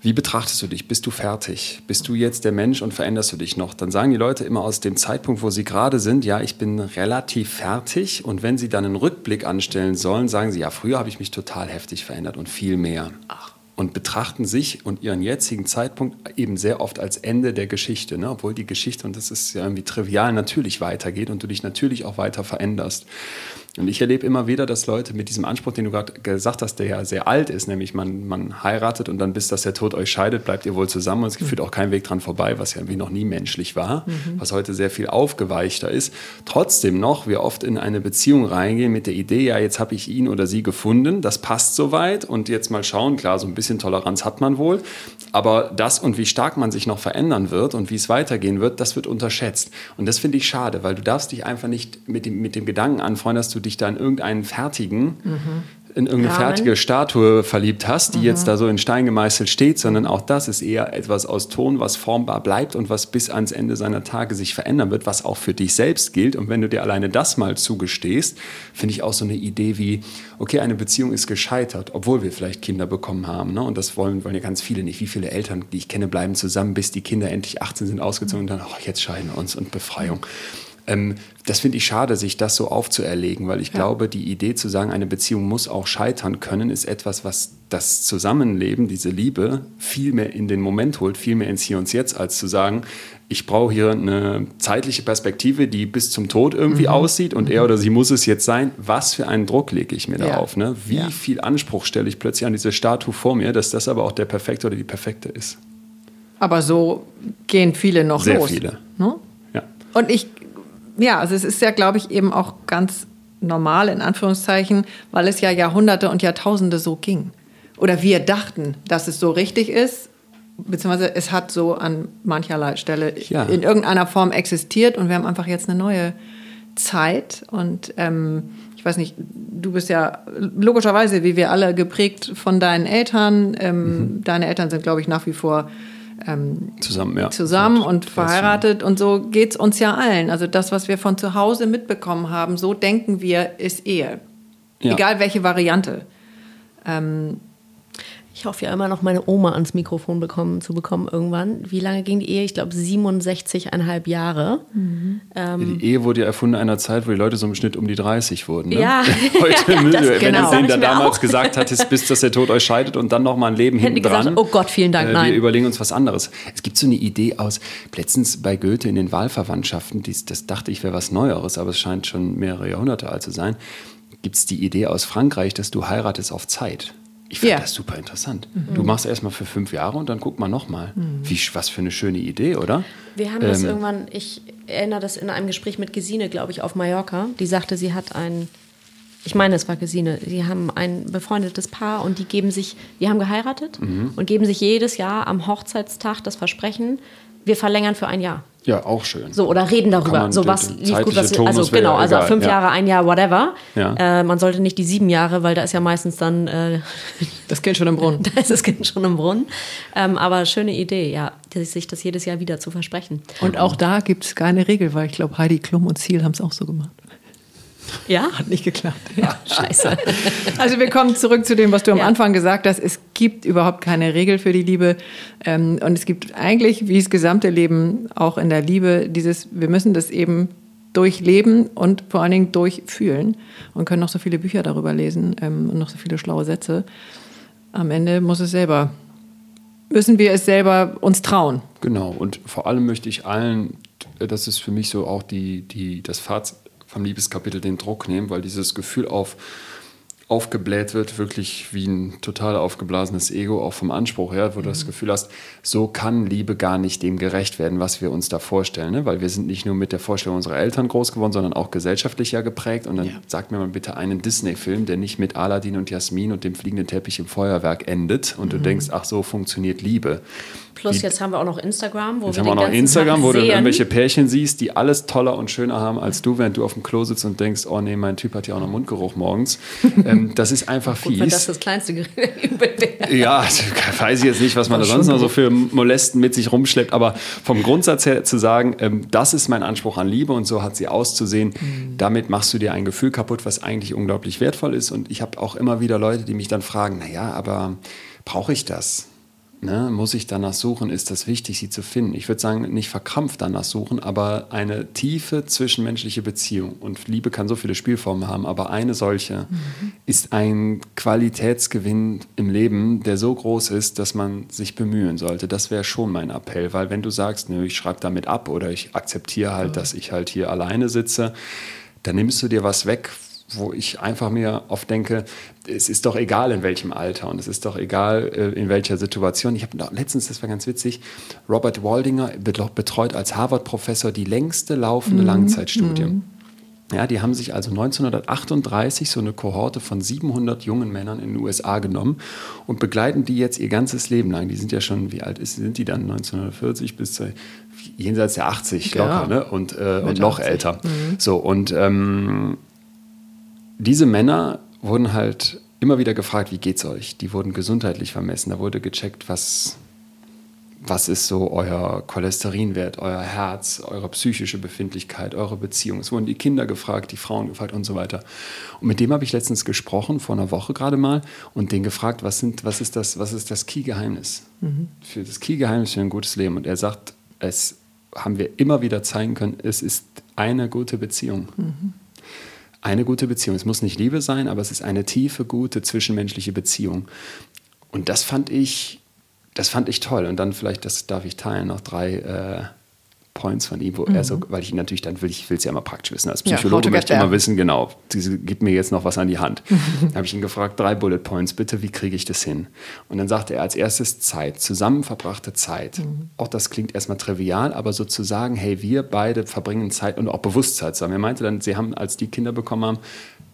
wie betrachtest du dich? Bist du fertig? Bist du jetzt der Mensch und veränderst du dich noch? Dann sagen die Leute immer aus dem Zeitpunkt, wo sie gerade sind, ja, ich bin relativ fertig. Und wenn sie dann einen Rückblick anstellen sollen, sagen sie, ja, früher habe ich mich total heftig verändert und viel mehr. Ach. Und betrachten sich und ihren jetzigen Zeitpunkt eben sehr oft als Ende der Geschichte, ne? obwohl die Geschichte, und das ist ja irgendwie trivial, natürlich weitergeht und du dich natürlich auch weiter veränderst. Und ich erlebe immer wieder, dass Leute mit diesem Anspruch, den du gerade gesagt hast, der ja sehr alt ist, nämlich man, man heiratet und dann bis dass der Tod euch scheidet, bleibt ihr wohl zusammen und es führt auch kein Weg dran vorbei, was ja irgendwie noch nie menschlich war, mhm. was heute sehr viel aufgeweichter ist. Trotzdem noch, wir oft in eine Beziehung reingehen mit der Idee, ja, jetzt habe ich ihn oder sie gefunden, das passt soweit und jetzt mal schauen, klar, so ein bisschen Toleranz hat man wohl, aber das und wie stark man sich noch verändern wird und wie es weitergehen wird, das wird unterschätzt. Und das finde ich schade, weil du darfst dich einfach nicht mit dem, mit dem Gedanken anfreuen, dass du dich da in irgendeinen fertigen, mhm. in irgendeine Rahmen. fertige Statue verliebt hast, die mhm. jetzt da so in Stein gemeißelt steht, sondern auch das ist eher etwas aus Ton, was formbar bleibt und was bis ans Ende seiner Tage sich verändern wird, was auch für dich selbst gilt. Und wenn du dir alleine das mal zugestehst, finde ich auch so eine Idee wie, okay, eine Beziehung ist gescheitert, obwohl wir vielleicht Kinder bekommen haben. Ne? Und das wollen, wollen ja ganz viele nicht. Wie viele Eltern, die ich kenne, bleiben zusammen, bis die Kinder endlich 18 sind, ausgezogen und dann, oh, jetzt scheiden wir uns und Befreiung. Ähm, das finde ich schade, sich das so aufzuerlegen, weil ich ja. glaube, die Idee zu sagen, eine Beziehung muss auch scheitern können, ist etwas, was das Zusammenleben, diese Liebe, viel mehr in den Moment holt, viel mehr ins Hier und Jetzt, als zu sagen, ich brauche hier eine zeitliche Perspektive, die bis zum Tod irgendwie mhm. aussieht und mhm. er oder sie muss es jetzt sein. Was für einen Druck lege ich mir ja. darauf? Ne? Wie ja. viel Anspruch stelle ich plötzlich an diese Statue vor mir, dass das aber auch der Perfekte oder die Perfekte ist? Aber so gehen viele noch Sehr los. Sehr viele. Ne? Ja. Und ich ja, also es ist ja, glaube ich, eben auch ganz normal in Anführungszeichen, weil es ja Jahrhunderte und Jahrtausende so ging. Oder wir dachten, dass es so richtig ist, beziehungsweise es hat so an mancherlei Stelle ja. in irgendeiner Form existiert und wir haben einfach jetzt eine neue Zeit und ähm, ich weiß nicht, du bist ja logischerweise, wie wir alle, geprägt von deinen Eltern. Ähm, mhm. Deine Eltern sind, glaube ich, nach wie vor ähm, zusammen, ja. zusammen und, und verheiratet. Und so geht es uns ja allen. Also das, was wir von zu Hause mitbekommen haben, so denken wir, ist Ehe. Ja. Egal welche Variante. Ähm, ich hoffe ja immer noch, meine Oma ans Mikrofon bekommen, zu bekommen irgendwann. Wie lange ging die Ehe? Ich glaube 67,5 Jahre. Mhm. Ähm, die Ehe wurde ja erfunden in einer Zeit, wo die Leute so im Schnitt um die 30 wurden. Ne? Ja. Heute, ja, das, wenn genau. du denen da damals auch. gesagt hattest, bis dass der Tod euch scheidet und dann noch mal ein Leben hinten dran. Oh Gott, vielen Dank, äh, nein. Wir überlegen uns was anderes. Es gibt so eine Idee aus, letztens bei Goethe in den Wahlverwandtschaften, dies, das dachte ich wäre was Neueres, aber es scheint schon mehrere Jahrhunderte alt zu sein, gibt es die Idee aus Frankreich, dass du heiratest auf Zeit. Ich finde ja. das super interessant. Mhm. Du machst erstmal für fünf Jahre und dann guck mal nochmal. Mhm. was für eine schöne Idee, oder? Wir haben ähm, das irgendwann, ich erinnere das in einem Gespräch mit Gesine, glaube ich, auf Mallorca. Die sagte, sie hat ein, ich meine, es war Gesine, sie haben ein befreundetes Paar und die geben sich, die haben geheiratet mhm. und geben sich jedes Jahr am Hochzeitstag das Versprechen, wir verlängern für ein Jahr. Ja, auch schön. So, oder reden darüber. So, was lief gut, was, zeitliche Tonus also genau, ja also egal, fünf ja. Jahre, ein Jahr, whatever. Ja. Äh, man sollte nicht die sieben Jahre, weil da ist ja meistens dann, äh, Das Kind schon im Brunnen. da ist das Kind schon im Brunnen. Ähm, aber schöne Idee, ja, sich das jedes Jahr wieder zu versprechen. Und auch da gibt es keine Regel, weil ich glaube, Heidi Klum und Ziel haben es auch so gemacht. Ja? Hat nicht geklappt. Scheiße. Also wir kommen zurück zu dem, was du am Ja. Anfang gesagt hast. Es gibt überhaupt keine Regel für die Liebe. Ähm, Und es gibt eigentlich, wie das gesamte Leben, auch in der Liebe, dieses, wir müssen das eben durchleben und vor allen Dingen durchfühlen und können noch so viele Bücher darüber lesen ähm, und noch so viele schlaue Sätze. Am Ende muss es selber, müssen wir es selber uns trauen. Genau, und vor allem möchte ich allen, das ist für mich so auch die, die, das Fazit vom Liebeskapitel, den Druck nehmen, weil dieses Gefühl auf, aufgebläht wird, wirklich wie ein total aufgeblasenes Ego, auch vom Anspruch her, wo du das Gefühl hast, so kann Liebe gar nicht dem gerecht werden, was wir uns da vorstellen. Ne? Weil wir sind nicht nur mit der Vorstellung unserer Eltern groß geworden, sondern auch gesellschaftlich ja geprägt. Und dann Ja. sag mir mal bitte einen Disney-Film, der nicht mit Aladdin und Jasmin und dem fliegenden Teppich im Feuerwerk endet und du denkst, ach so funktioniert Liebe. Plus jetzt haben wir auch noch Instagram, wo Jetzt wir haben wir den noch Instagram, Tag wo du irgendwelche Pärchen siehst, die alles toller und schöner haben als du, während du auf dem Klo sitzt und denkst, oh nee, mein Typ hat ja auch noch Mundgeruch morgens. ähm, das ist einfach Gut, wenn das fies. das kleinste Übel wäre. Ja, weiß ich jetzt nicht, was man da sonst noch so für Molesten mit sich rumschleppt, aber vom Grundsatz her zu sagen, ähm, das ist mein Anspruch an Liebe und so hat sie auszusehen, damit machst du dir ein Gefühl kaputt, was eigentlich unglaublich wertvoll ist. Und ich habe auch immer wieder Leute, die mich dann fragen, naja, aber brauche ich das? Ne, muss ich danach suchen? Ist das wichtig, sie zu finden? Ich würde sagen, nicht verkrampft danach suchen, aber eine tiefe zwischenmenschliche Beziehung. Und Liebe kann so viele Spielformen haben, aber eine solche ist ein Qualitätsgewinn im Leben, der so groß ist, dass man sich bemühen sollte. Das wäre schon mein Appell, weil wenn du sagst, nö, ich schreibe damit ab oder ich akzeptiere halt, dass ich halt hier alleine sitze, dann nimmst du dir was weg, wo ich einfach mir oft denke, es ist doch egal in welchem Alter und es ist doch egal äh, in welcher Situation. Ich habe letztens, das war ganz witzig, Robert Waldinger betreut als Harvard-Professor die längste laufende Langzeitstudie. Ja, die haben sich also 1938 so eine Kohorte von 700 jungen Männern in den USA genommen und begleiten die jetzt ihr ganzes Leben lang. Die sind ja schon, wie alt ist, sind die dann? 1940 bis jenseits der 80 Ja. locker, ne? Und, äh, und noch 80. älter. So, und ähm, diese Männer wurden halt immer wieder gefragt, wie geht's euch? Die wurden gesundheitlich vermessen. Da wurde gecheckt, was, was ist so euer Cholesterinwert, euer Herz, eure psychische Befindlichkeit, eure Beziehung. Es wurden die Kinder gefragt, die Frauen gefragt und so weiter. Und mit dem habe ich letztens gesprochen, vor einer Woche gerade mal, und den gefragt, was, sind, was ist das, was ist das Key-Geheimnis? Für das Key-Geheimnis für ein gutes Leben. Und er sagt, es haben wir immer wieder zeigen können, es ist eine gute Beziehung. Eine gute Beziehung. Es muss nicht Liebe sein, aber es ist eine tiefe, gute zwischenmenschliche Beziehung. Und das fand ich, das fand ich toll. Und dann vielleicht, das darf ich teilen, noch drei äh, Points von ihm, wo er so, weil ich ihn natürlich dann will, ich will es ja immer praktisch wissen. Als Ja, Psychologe get möchte ich immer wissen, genau, diese gibt mir jetzt noch was an die Hand. Dann habe ich ihn gefragt, drei Bullet Points, bitte, wie kriege ich das hin? Und dann sagte er als erstes Zeit, zusammen verbrachte Zeit. Auch das klingt erstmal trivial, aber sozusagen, hey, wir beide verbringen Zeit und auch Bewusstsein zusammen. Er meinte dann, sie haben, als die Kinder bekommen haben,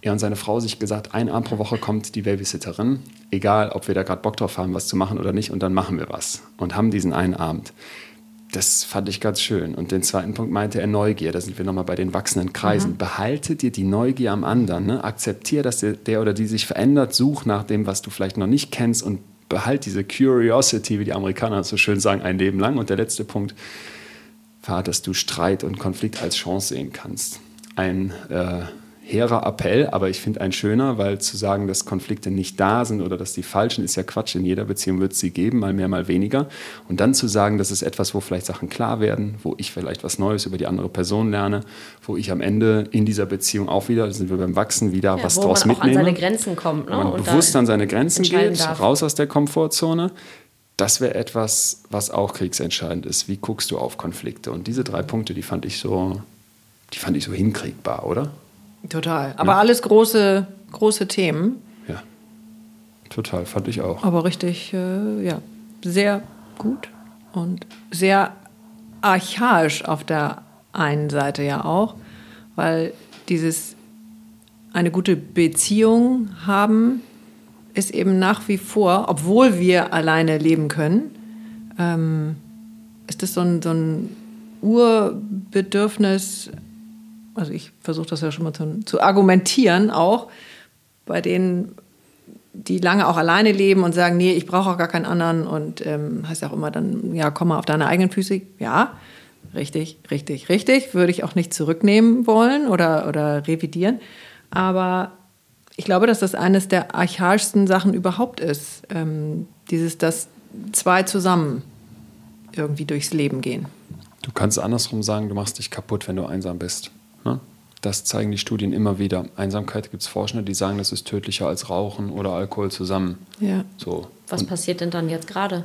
er und seine Frau sich gesagt, ein Abend pro Woche kommt die Babysitterin, egal ob wir da gerade Bock drauf haben, was zu machen oder nicht, und dann machen wir was. Und haben diesen einen Abend. Das fand ich ganz schön. Und den zweiten Punkt meinte er Neugier. Da sind wir nochmal bei den wachsenden Kreisen. Behalte dir die Neugier am anderen. Ne? Akzeptier, dass der, der oder die sich verändert. Such nach dem, was du vielleicht noch nicht kennst und behalt diese Curiosity, wie die Amerikaner so schön sagen, ein Leben lang. Und der letzte Punkt war, dass du Streit und Konflikt als Chance sehen kannst. Ein äh, hehrer Appell, aber ich finde ein schöner, weil zu sagen, dass Konflikte nicht da sind oder dass die falschen, ist ja Quatsch. In jeder Beziehung wird es sie geben, mal mehr, mal weniger. Und dann zu sagen, das ist etwas, wo vielleicht Sachen klar werden, wo ich vielleicht was Neues über die andere Person lerne, wo ich am Ende in dieser Beziehung auch wieder, sind wir beim Wachsen, wieder Ja, was wo draus man auch mitnehme. an seine Grenzen kommt. Ne? man Und bewusst an seine Grenzen geht, darf. raus aus der Komfortzone. Das wäre etwas, was auch kriegsentscheidend ist. Wie guckst du auf Konflikte? Und diese drei Punkte, die fand ich so, die fand ich so hinkriegbar, oder? Total. Aber alles große, große Themen. Ja. Total, fand ich auch. Aber richtig, äh, ja, sehr gut und sehr archaisch auf der einen Seite ja auch, weil dieses eine gute Beziehung haben ist eben nach wie vor, obwohl wir alleine leben können, ähm, ist das so ein, so ein Urbedürfnis, also ich versuche das ja schon mal zu, zu argumentieren, auch bei denen, die lange auch alleine leben und sagen, nee, ich brauche auch gar keinen anderen und ähm, heißt auch immer dann, ja, komm mal auf deine eigenen Füße. Ja, richtig, richtig, richtig. Würde ich auch nicht zurücknehmen wollen oder, oder revidieren. Aber ich glaube, dass das eines der archaischsten Sachen überhaupt ist. Ähm, dieses, dass zwei zusammen irgendwie durchs Leben gehen. Du kannst andersrum sagen, du machst dich kaputt, wenn du einsam bist. Ne? Das zeigen die Studien immer wieder. Einsamkeit gibt es Forschende, die sagen, das ist tödlicher als Rauchen oder Alkohol zusammen. Ja. So. Was Und passiert denn dann jetzt gerade?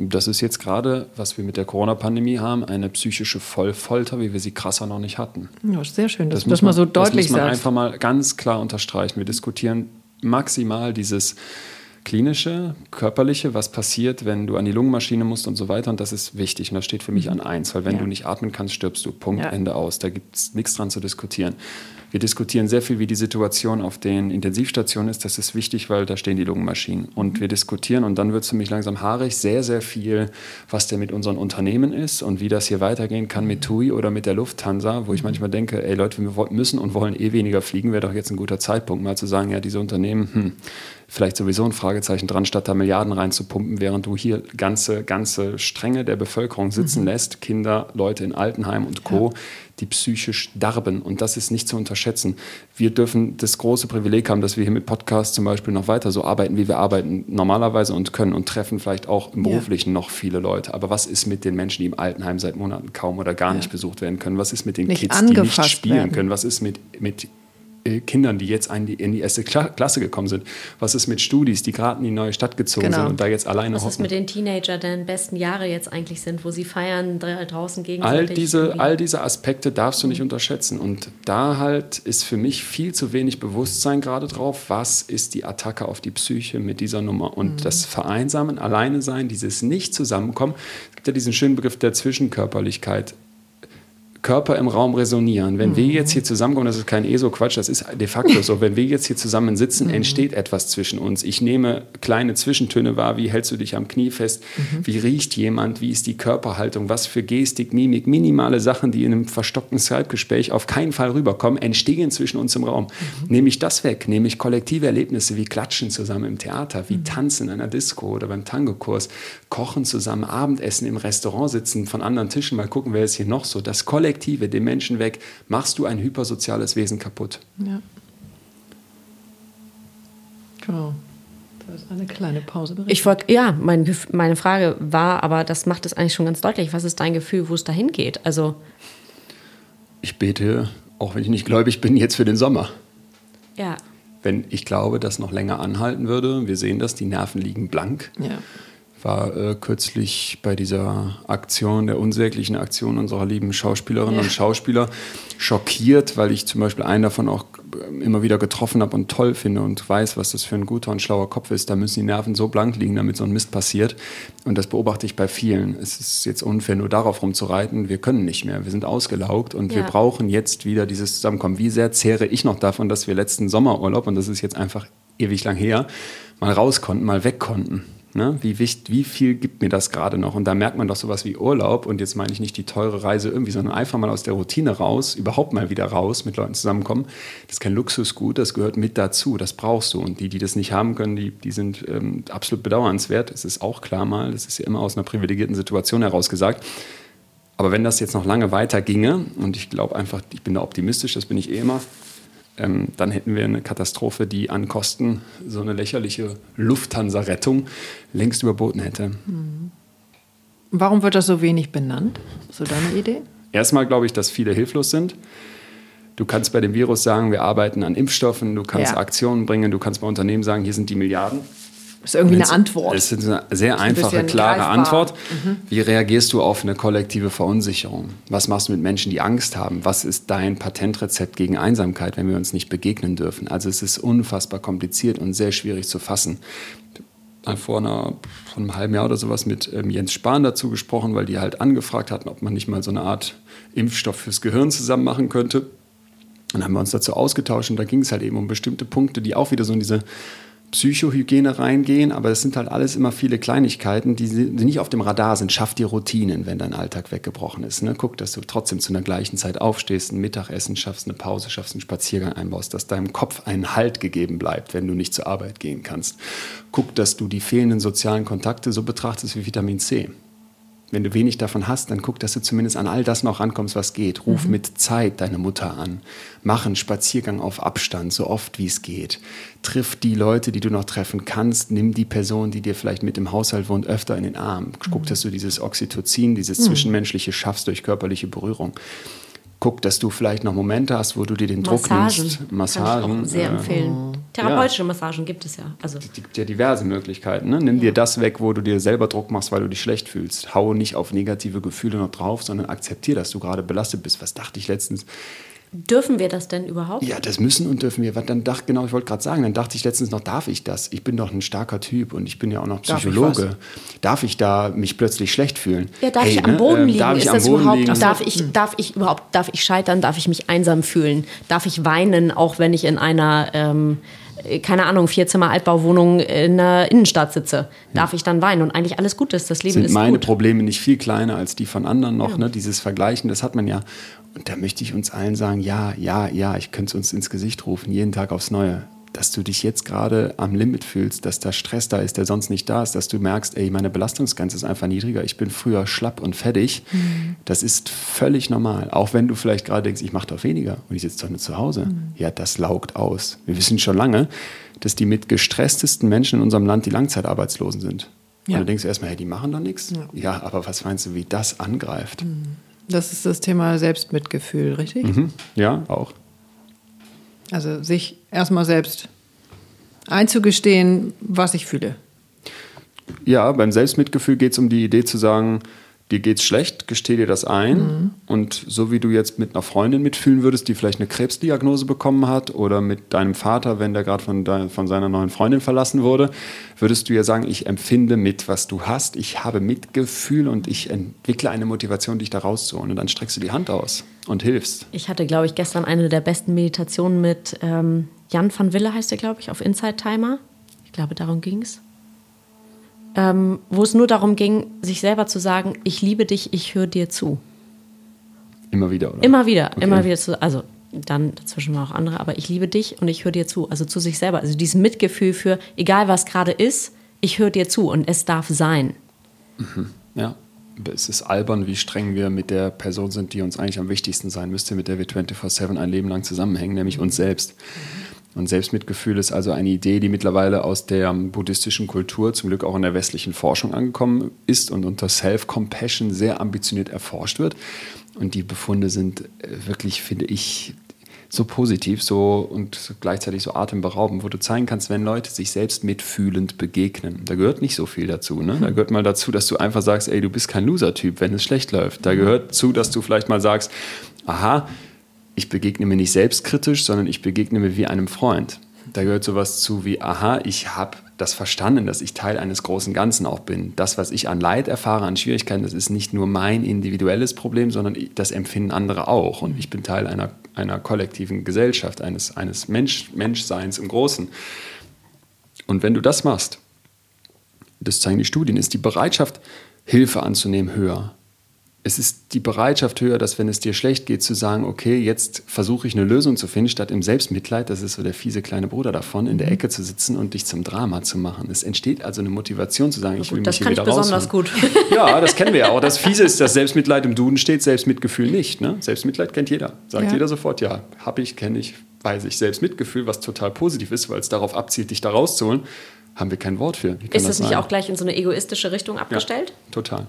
das ist jetzt gerade, was wir mit der Corona-Pandemie haben, eine psychische Vollfolter, wie wir sie krasser noch nicht hatten. Ja, sehr schön, dass Das das mal man, so deutlich das muss man sagst. einfach mal ganz klar unterstreichen. Wir diskutieren maximal dieses klinische, körperliche, was passiert, wenn du an die Lungenmaschine musst und so weiter. Und das ist wichtig. Und das steht für mich an eins, weil wenn Mhm. Ja. du nicht atmen kannst, stirbst du. Punkt, Ja. Ende aus. Da gibt es nichts dran zu diskutieren. Wir diskutieren sehr viel, wie die Situation auf den Intensivstationen ist. Das ist wichtig, weil da stehen die Lungenmaschinen. Und Mhm. wir diskutieren und dann wird es für mich langsam haarig, sehr, sehr viel, was denn mit unseren Unternehmen ist und wie das hier weitergehen kann mit TUI oder mit der Lufthansa, wo ich manchmal denke, ey Leute, wir müssen und wollen eh weniger fliegen, wäre doch jetzt ein guter Zeitpunkt, mal zu sagen, ja, diese Unternehmen, hm, vielleicht sowieso ein Fragezeichen dran, statt da Milliarden reinzupumpen, während du hier ganze, ganze Stränge der Bevölkerung sitzen lässt, Kinder, Leute in Altenheim und Co., die psychisch darben. Und das ist nicht zu unterschätzen. Wir dürfen das große Privileg haben, dass wir hier mit Podcasts zum Beispiel noch weiter so arbeiten, wie wir arbeiten normalerweise und können und treffen vielleicht auch im Ja. Beruflichen noch viele Leute. Aber was ist mit den Menschen, die im Altenheim seit Monaten kaum oder gar nicht besucht werden können? Was ist mit den Nicht Kids, die nicht spielen werden. können? Was ist mit, mit Kindern, die jetzt in die, erste Kla Klasse gekommen sind? Was ist mit Studis, die gerade in die neue Stadt gezogen Genau. sind und da jetzt alleine Was ist hocken? mit den Teenager, deren besten Jahre jetzt eigentlich sind, wo sie feiern, dra- draußen All gegenseitig? diese, irgendwie- all diese Aspekte darfst du nicht unterschätzen. Und da halt ist für mich viel zu wenig Bewusstsein gerade drauf, was ist die Attacke auf die Psyche mit dieser Nummer. Und das Vereinsamen, Alleine sein, dieses Nicht-Zusammenkommen. Es gibt ja diesen schönen Begriff der Zwischenkörperlichkeit. Körper im Raum resonieren. Wenn wir jetzt hier zusammenkommen, das ist kein ESO-Quatsch, das ist de facto so. Wenn wir jetzt hier zusammen sitzen, entsteht etwas zwischen uns. Ich nehme kleine Zwischentöne wahr. Wie hältst du dich am Knie fest? Wie riecht jemand? Wie ist die Körperhaltung? Was für Gestik, Mimik, minimale Sachen, die in einem verstockten Skype-Gespräch auf keinen Fall rüberkommen, entstehen zwischen uns im Raum. Nehme ich das weg, nehme ich kollektive Erlebnisse wie Klatschen zusammen im Theater, wie Tanzen in einer Disco oder beim Tango-Kurs, Kochen zusammen, Abendessen im Restaurant sitzen, von anderen Tischen, mal gucken, wer ist hier noch so. Das Kollektive, den Menschen weg, machst du ein hypersoziales Wesen kaputt. Ja. Genau. Da ist eine kleine Pause. Ich wollte, ja, mein, meine Frage war, aber das macht es eigentlich schon ganz deutlich. Was ist dein Gefühl, wo es dahin geht? Also, Ich bete, auch wenn ich nicht gläubig bin, jetzt für den Sommer. ja, Wenn ich glaube, das noch länger anhalten würde, wir sehen das, die Nerven liegen blank. ja. War äh, kürzlich bei dieser Aktion, der unsäglichen Aktion unserer lieben Schauspielerinnen Ja. und Schauspieler schockiert, weil ich zum Beispiel einen davon auch immer wieder getroffen habe und toll finde und weiß, was das für ein guter und schlauer Kopf ist. Da müssen die Nerven so blank liegen, damit so ein Mist passiert. Und das beobachte ich bei vielen. Es ist jetzt unfair, nur darauf rumzureiten. Wir können nicht mehr. Wir sind ausgelaugt und wir Ja. brauchen jetzt wieder dieses Zusammenkommen. Wie sehr zehre ich noch davon, dass wir letzten Sommerurlaub, und das ist jetzt einfach ewig lang her, mal raus konnten, mal weg konnten. Ne? Wie, wichtig, wie viel gibt mir das gerade noch? Und da merkt man doch sowas wie Urlaub. Und jetzt meine ich nicht die teure Reise irgendwie, sondern einfach mal aus der Routine raus, überhaupt mal wieder raus, mit Leuten zusammenkommen. Das ist kein Luxusgut, das gehört mit dazu. Das brauchst du. Und die, die das nicht haben können, die, die sind ähm, absolut bedauernswert. Es ist auch klar mal, das ist ja immer aus einer privilegierten Situation heraus gesagt. Aber wenn das jetzt noch lange weiter ginge, und ich glaube einfach, ich bin da optimistisch, das bin ich eh immer, ähm, dann hätten wir eine Katastrophe, die an Kosten so eine lächerliche Lufthansa-Rettung längst überboten hätte. Warum wird das so wenig benannt? So deine Idee? Erstmal glaube ich, dass viele hilflos sind. Du kannst bei dem Virus sagen, wir arbeiten an Impfstoffen, du kannst Ja. Aktionen bringen, du kannst bei Unternehmen sagen, hier sind die Milliarden. Das ist irgendwie eine Antwort. Das ist eine sehr einfache, bisschen klare greifbar. Antwort. Wie reagierst du auf eine kollektive Verunsicherung? Was machst du mit Menschen, die Angst haben? Was ist dein Patentrezept gegen Einsamkeit, wenn wir uns nicht begegnen dürfen? Also es ist unfassbar kompliziert und sehr schwierig zu fassen. Vor, einer, vor einem halben Jahr oder sowas mit ähm, Jens Spahn dazu gesprochen, weil die halt angefragt hatten, ob man nicht mal so eine Art Impfstoff fürs Gehirn zusammen machen könnte. Dann haben wir uns dazu ausgetauscht und da ging es halt eben um bestimmte Punkte, die auch wieder so in diese Psychohygiene reingehen, aber das sind halt alles immer viele Kleinigkeiten, die nicht auf dem Radar sind. Schaff dir Routinen, wenn dein Alltag weggebrochen ist. Ne? Guck, dass du trotzdem zu einer gleichen Zeit aufstehst, ein Mittagessen schaffst, eine Pause schaffst, einen Spaziergang einbaust, dass deinem Kopf ein Halt gegeben bleibt, wenn du nicht zur Arbeit gehen kannst. Guck, dass du die fehlenden sozialen Kontakte so betrachtest wie Vitamin C. Wenn du wenig davon hast, dann guck, dass du zumindest an all das noch rankommst, was geht. Ruf mhm. mit Zeit deine Mutter an. Mach einen Spaziergang auf Abstand, so oft wie es geht. Triff die Leute, die du noch treffen kannst. Nimm die Person, die dir vielleicht mit im Haushalt wohnt, öfter in den Arm. Guck, mhm. dass du dieses Oxytocin, dieses mhm. Zwischenmenschliche schaffst durch körperliche Berührung guck, dass du vielleicht noch Momente hast, wo du dir den Druck nimmst. Massagen. Kann ich auch sehr äh, empfehlen. Therapeutische ja. Massagen gibt es ja. Also. Es gibt ja diverse Möglichkeiten. Ne? Nimm ja. dir das weg, wo du dir selber Druck machst, weil du dich schlecht fühlst. Hau nicht auf negative Gefühle noch drauf, sondern akzeptiere, dass du gerade belastet bist. Was dachte ich letztens? Dürfen wir das denn überhaupt? Ja, das müssen und dürfen wir. Dann dachte, genau, ich wollte gerade sagen, dann dachte ich letztens noch, darf ich das? Ich bin doch ein starker Typ und ich bin ja auch noch Psychologe. Darf ich, darf ich da mich plötzlich schlecht fühlen? Ja, darf hey, ich am ne, Boden ne? liegen? Darf ich Ist das Boden überhaupt, liegen? Darf ich, darf ich überhaupt, darf ich scheitern? Darf ich mich einsam fühlen? Darf ich weinen, auch wenn ich in einer ähm, keine Ahnung, Vierzimmer Altbauwohnung in der Innenstadt sitze, darf ja. ich dann weinen und eigentlich alles gut ist. Das Leben Sind ist meine gut. Probleme nicht viel kleiner als die von anderen noch, ja. ne? Dieses Vergleichen, das hat man ja. Und da möchte ich uns allen sagen, ja, ja, ja, ich könnte es uns ins Gesicht rufen, jeden Tag aufs Neue dass du dich jetzt gerade am Limit fühlst, dass da Stress da ist, der sonst nicht da ist, dass du merkst, ey, meine Belastungsgrenze ist einfach niedriger, ich bin früher schlapp und fertig. Mhm. Das ist völlig normal. Auch wenn du vielleicht gerade denkst, ich mache doch weniger und ich sitze doch nur zu Hause. Mhm. Ja, das laugt aus. Wir wissen schon lange, dass die mit gestresstesten Menschen in unserem Land die Langzeitarbeitslosen sind. Ja. Und du denkst erstmal, hey, die machen doch nichts. Ja. ja. aber was meinst du, wie das angreift? Mhm. Das ist das Thema Selbstmitgefühl, richtig? Mhm. Ja, auch. Also sich erstmal selbst einzugestehen, was ich fühle. Ja, beim Selbstmitgefühl geht es um die Idee zu sagen, dir geht's schlecht, gesteh dir das ein. Mhm. Und so wie du jetzt mit einer Freundin mitfühlen würdest, die vielleicht eine Krebsdiagnose bekommen hat, oder mit deinem Vater, wenn der gerade von, von seiner neuen Freundin verlassen wurde, würdest du ja sagen, ich empfinde mit, was du hast, ich habe Mitgefühl und ich entwickle eine Motivation, dich da rauszuholen. Und dann streckst du die Hand aus und hilfst. Ich hatte, glaube ich, gestern eine der besten Meditationen mit ähm, Jan van Wille, heißt er, glaube ich, auf Inside Timer. Ich glaube, darum ging es ähm, wo es nur darum ging, sich selber zu sagen, ich liebe dich, ich höre dir zu. Immer wieder, oder? Immer wieder, okay. immer wieder zu, also dann dazwischen war auch andere, aber ich liebe dich und ich höre dir zu, also zu sich selber. Also dieses Mitgefühl für, egal was gerade ist, ich höre dir zu und es darf sein. Mhm. Ja, es ist albern, wie streng wir mit der Person sind, die uns eigentlich am wichtigsten sein müsste, mit der wir 24-7 ein Leben lang zusammenhängen, nämlich uns selbst. Und Selbstmitgefühl ist also eine Idee, die mittlerweile aus der buddhistischen Kultur, zum Glück auch in der westlichen Forschung angekommen ist und unter Self-Compassion sehr ambitioniert erforscht wird. Und die Befunde sind äh, wirklich, finde ich, so positiv so und gleichzeitig so atemberaubend, wo du zeigen kannst, wenn Leute sich selbst mitfühlend begegnen. Da gehört nicht so viel dazu. Ne? Da gehört mal dazu, dass du einfach sagst, ey, du bist kein Loser-Typ, wenn es schlecht läuft. Da gehört zu, dass du vielleicht mal sagst, aha, ich begegne mir nicht selbstkritisch, sondern ich begegne mir wie einem Freund. Da gehört sowas zu wie, aha, ich habe das verstanden, dass ich Teil eines großen Ganzen auch bin. Das, was ich an Leid erfahre, an Schwierigkeiten, das ist nicht nur mein individuelles Problem, sondern das empfinden andere auch. Und ich bin Teil einer, einer kollektiven Gesellschaft, eines, eines Mensch, Menschseins im Großen. Und wenn du das machst, das zeigen die Studien, ist die Bereitschaft, Hilfe anzunehmen höher es ist die Bereitschaft höher, dass wenn es dir schlecht geht, zu sagen, okay, jetzt versuche ich eine Lösung zu finden, statt im Selbstmitleid, das ist so der fiese kleine Bruder davon, in der mhm. Ecke zu sitzen und dich zum Drama zu machen. Es entsteht also eine Motivation zu sagen, gut, ich will mich hier wieder raus. Das kann ich besonders gut. Ja, das kennen wir ja auch. Das fiese ist, dass Selbstmitleid im Duden steht, Selbstmitgefühl nicht. Ne? Selbstmitleid kennt jeder. Sagt ja. jeder sofort, ja, habe ich, kenne ich, weiß ich. Selbstmitgefühl, was total positiv ist, weil es darauf abzielt, dich da rauszuholen, haben wir kein Wort für. Ist das, das nicht auch gleich in so eine egoistische Richtung abgestellt? Ja, total.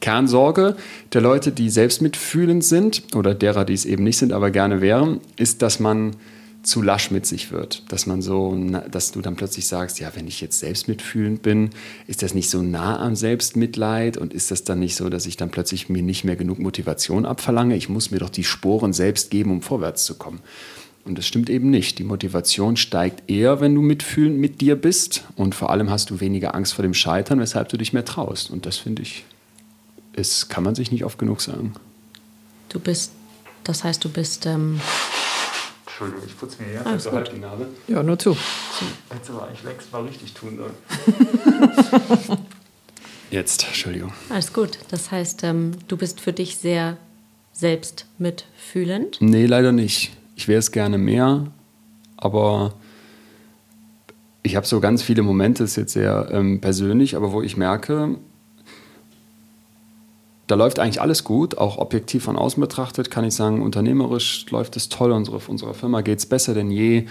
Kernsorge der Leute, die selbst mitfühlend sind oder derer, die es eben nicht sind, aber gerne wären, ist, dass man zu lasch mit sich wird. Dass man so, dass du dann plötzlich sagst, ja, wenn ich jetzt selbst mitfühlend bin, ist das nicht so nah am Selbstmitleid und ist das dann nicht so, dass ich dann plötzlich mir nicht mehr genug Motivation abverlange? Ich muss mir doch die Sporen selbst geben, um vorwärts zu kommen. Und das stimmt eben nicht. Die Motivation steigt eher, wenn du mitfühlend mit dir bist und vor allem hast du weniger Angst vor dem Scheitern, weshalb du dich mehr traust. Und das finde ich ist, kann man sich nicht oft genug sagen. Du bist, das heißt, du bist. Ähm Entschuldigung, ich putze mir hier ah, so halb die Nase. Ja, nur zu. Hätte aber eigentlich längst mal richtig tun sollen. Jetzt, Entschuldigung. Alles gut. Das heißt, ähm, du bist für dich sehr selbst mitfühlend? Nee, leider nicht. Ich wäre es gerne mehr, aber ich habe so ganz viele Momente, ist jetzt sehr ähm, persönlich, aber wo ich merke, da läuft eigentlich alles gut, auch objektiv von außen betrachtet, kann ich sagen, unternehmerisch läuft es toll, unsere, unserer Firma geht es besser denn je.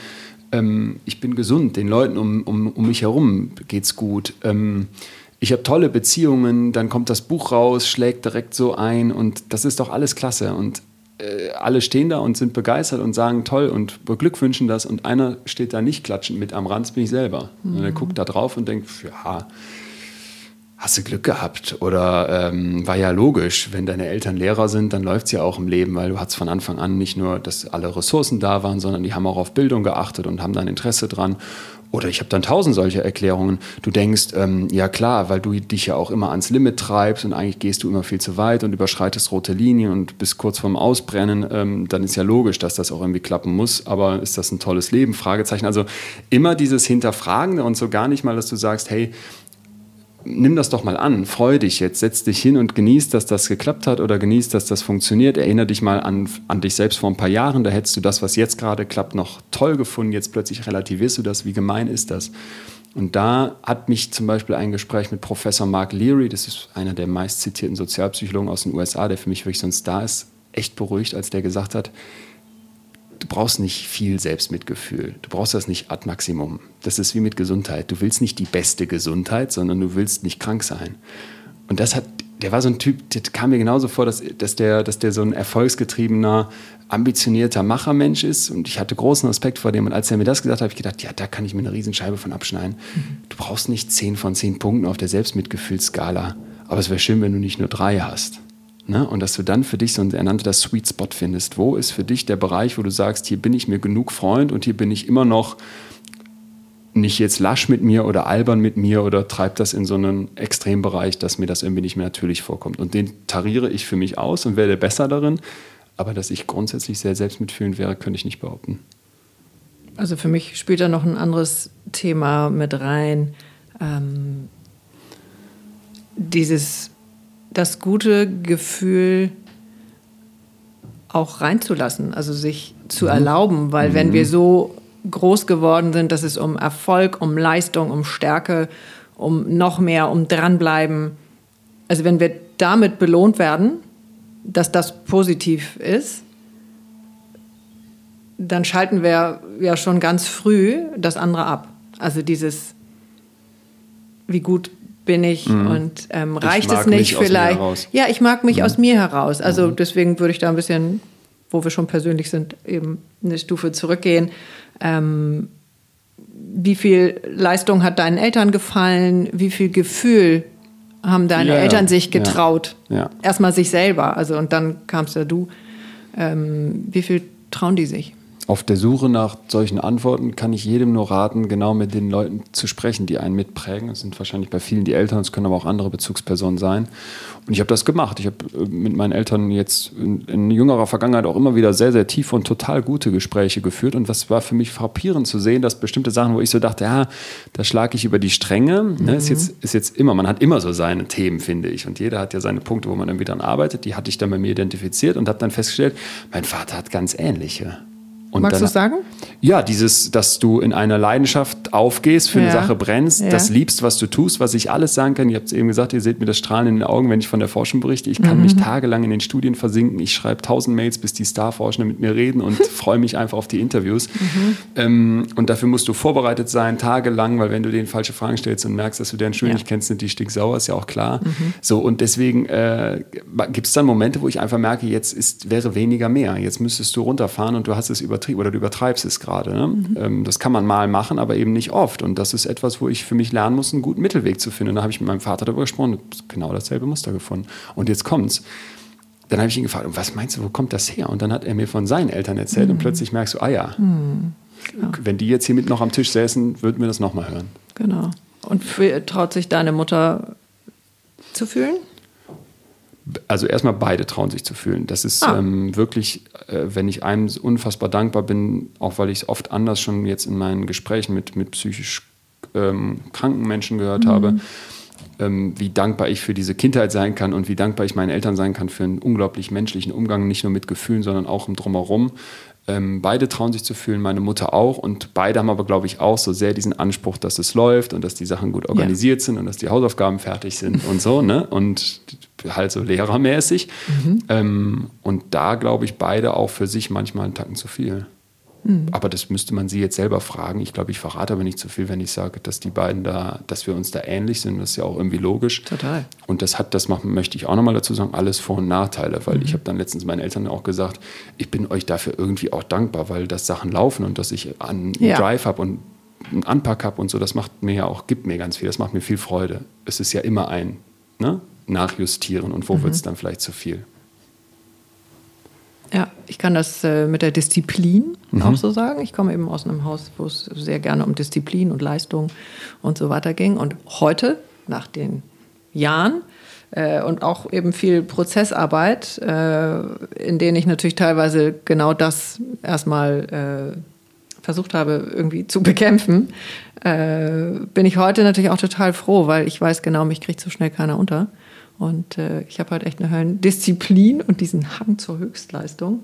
Ähm, ich bin gesund, den Leuten um, um, um mich herum geht es gut. Ähm, ich habe tolle Beziehungen, dann kommt das Buch raus, schlägt direkt so ein und das ist doch alles klasse. Und äh, alle stehen da und sind begeistert und sagen toll und beglückwünschen das und einer steht da nicht klatschend mit am Rand, das bin ich selber. Mhm. Und er guckt da drauf und denkt, ja, hast du Glück gehabt oder ähm, war ja logisch, wenn deine Eltern Lehrer sind, dann läuft es ja auch im Leben, weil du hattest von Anfang an nicht nur, dass alle Ressourcen da waren, sondern die haben auch auf Bildung geachtet und haben da ein Interesse dran. Oder ich habe dann tausend solche Erklärungen. Du denkst, ähm, ja klar, weil du dich ja auch immer ans Limit treibst und eigentlich gehst du immer viel zu weit und überschreitest rote Linien und bist kurz vorm Ausbrennen, ähm, dann ist ja logisch, dass das auch irgendwie klappen muss. Aber ist das ein tolles Leben? Fragezeichen. Also immer dieses Hinterfragende und so gar nicht mal, dass du sagst, hey, nimm das doch mal an, freu dich jetzt, setz dich hin und genieß, dass das geklappt hat oder genieß, dass das funktioniert. Erinnere dich mal an, an dich selbst vor ein paar Jahren, da hättest du das, was jetzt gerade klappt, noch toll gefunden. Jetzt plötzlich relativierst du das, wie gemein ist das? Und da hat mich zum Beispiel ein Gespräch mit Professor Mark Leary, das ist einer der meist zitierten Sozialpsychologen aus den USA, der für mich wirklich so ein Star ist, echt beruhigt, als der gesagt hat, du brauchst nicht viel Selbstmitgefühl. Du brauchst das nicht ad maximum. Das ist wie mit Gesundheit. Du willst nicht die beste Gesundheit, sondern du willst nicht krank sein. Und das hat, der war so ein Typ, der kam mir genauso vor, dass, dass, der, dass der so ein erfolgsgetriebener, ambitionierter Machermensch ist. Und ich hatte großen Respekt vor dem. Und als er mir das gesagt hat, habe ich gedacht, ja, da kann ich mir eine Riesenscheibe von abschneiden. Mhm. Du brauchst nicht zehn von zehn Punkten auf der Selbstmitgefühlsskala. Aber es wäre schön, wenn du nicht nur drei hast. Ne? Und dass du dann für dich so ein, er nannte das Sweet Spot findest. Wo ist für dich der Bereich, wo du sagst, hier bin ich mir genug Freund und hier bin ich immer noch nicht jetzt lasch mit mir oder albern mit mir oder treibt das in so einen Extrembereich, dass mir das irgendwie nicht mehr natürlich vorkommt. Und den tariere ich für mich aus und werde besser darin. Aber dass ich grundsätzlich sehr selbstmitfühlend wäre, könnte ich nicht behaupten. Also für mich spielt da noch ein anderes Thema mit rein. Ähm, dieses das gute Gefühl auch reinzulassen, also sich zu mhm. erlauben, weil mhm. wenn wir so groß geworden sind, dass es um Erfolg, um Leistung, um Stärke, um noch mehr, um dranbleiben, also wenn wir damit belohnt werden, dass das positiv ist, dann schalten wir ja schon ganz früh das andere ab. Also dieses, wie gut bin ich mhm. und ähm, reicht es nicht vielleicht. Ja, ich mag mich mhm. aus mir heraus. Also mhm. deswegen würde ich da ein bisschen, wo wir schon persönlich sind, eben eine Stufe zurückgehen. Ähm, wie viel Leistung hat deinen Eltern gefallen? Wie viel Gefühl haben deine ja, Eltern sich getraut? Ja, ja. Erstmal sich selber, also und dann kamst ja du. Ähm, wie viel trauen die sich? Auf der Suche nach solchen Antworten kann ich jedem nur raten, genau mit den Leuten zu sprechen, die einen mitprägen. Das sind wahrscheinlich bei vielen die Eltern, es können aber auch andere Bezugspersonen sein. Und ich habe das gemacht. Ich habe äh, mit meinen Eltern jetzt in, in, jüngerer Vergangenheit auch immer wieder sehr, sehr tiefe und total gute Gespräche geführt. Und was war für mich frappierend zu sehen, dass bestimmte Sachen, wo ich so dachte, ja, da schlage ich über die Stränge, mhm. ne, ist, mhm. jetzt, ist jetzt immer, man hat immer so seine Themen, finde ich. Und jeder hat ja seine Punkte, wo man irgendwie dran arbeitet. Die hatte ich dann bei mir identifiziert und habe dann festgestellt, mein Vater hat ganz ähnliche. Und Magst du sagen? Ja, dieses, dass du in einer Leidenschaft aufgehst, für ja. eine Sache brennst, ja. das liebst, was du tust, was ich alles sagen kann. Ihr habt es eben gesagt, ihr seht mir das Strahlen in den Augen, wenn ich von der Forschung berichte. Ich kann mhm. mich tagelang in den Studien versinken. Ich schreibe tausend Mails, bis die Starforscher mit mir reden und freue mich einfach auf die Interviews. Mhm. Ähm, und dafür musst du vorbereitet sein, tagelang, weil wenn du denen falsche Fragen stellst und merkst, dass du deren Schuhe ja. nicht kennst, sind die stinksauer, ist ja auch klar. Mhm. So, und deswegen äh, gibt es dann Momente, wo ich einfach merke, jetzt ist, wäre weniger mehr. Jetzt müsstest du runterfahren und du hast es übertrieben übertrieben oder du übertreibst es gerade. Ne? Mhm. Ähm, das kann man mal machen, aber eben nicht oft. Und das ist etwas, wo ich für mich lernen muss, einen guten Mittelweg zu finden. Und da habe ich mit meinem Vater darüber gesprochen, genau dasselbe Muster gefunden. Und jetzt kommt's. Dann habe ich ihn gefragt, was meinst du, wo kommt das her? Und dann hat er mir von seinen Eltern erzählt mhm. und plötzlich merkst du, ah ja, mhm. genau. wenn die jetzt hier mit noch am Tisch säßen, würden wir das nochmal hören. Genau. Und für, traut sich deine Mutter zu fühlen? Also erstmal beide trauen sich zu fühlen. Das ist ah. ähm, wirklich, äh, wenn ich einem unfassbar dankbar bin, auch weil ich es oft anders schon jetzt in meinen Gesprächen mit, mit psychisch ähm, kranken Menschen gehört mhm. habe, ähm, wie dankbar ich für diese Kindheit sein kann und wie dankbar ich meinen Eltern sein kann für einen unglaublich menschlichen Umgang, nicht nur mit Gefühlen, sondern auch im Drumherum. Ähm, beide trauen sich zu fühlen, meine Mutter auch. Und beide haben aber, glaube ich, auch so sehr diesen Anspruch, dass es läuft und dass die Sachen gut organisiert ja. sind und dass die Hausaufgaben fertig sind und so. Ne? Und halt so lehrermäßig. Mhm. Ähm, und da, glaube ich, beide auch für sich manchmal einen Tacken zu viel. Mhm. Aber das müsste man sie jetzt selber fragen. Ich glaube, ich verrate aber nicht zu viel, wenn ich sage, dass die beiden da, dass wir uns da ähnlich sind. Das ist ja auch irgendwie logisch. Total. Und das hat, das machen, möchte ich auch nochmal dazu sagen, alles Vor- und Nachteile. Weil mhm. ich habe dann letztens meinen Eltern auch gesagt, ich bin euch dafür irgendwie auch dankbar, weil das Sachen laufen und dass ich einen ja. Drive habe und einen Anpack habe und so, das macht mir ja auch, gibt mir ganz viel, das macht mir viel Freude. Es ist ja immer ein ne, Nachjustieren und wo mhm. wird es dann vielleicht zu viel. Ja, ich kann das äh, mit der Disziplin mhm. auch so sagen. Ich komme eben aus einem Haus, wo es sehr gerne um Disziplin und Leistung und so weiter ging. Und heute, nach den Jahren äh, und auch eben viel Prozessarbeit, äh, in denen ich natürlich teilweise genau das erstmal äh, versucht habe, irgendwie zu bekämpfen, äh, bin ich heute natürlich auch total froh, weil ich weiß genau, mich kriegt so schnell keiner unter. Und äh, ich habe halt echt eine Disziplin und diesen Hang zur Höchstleistung,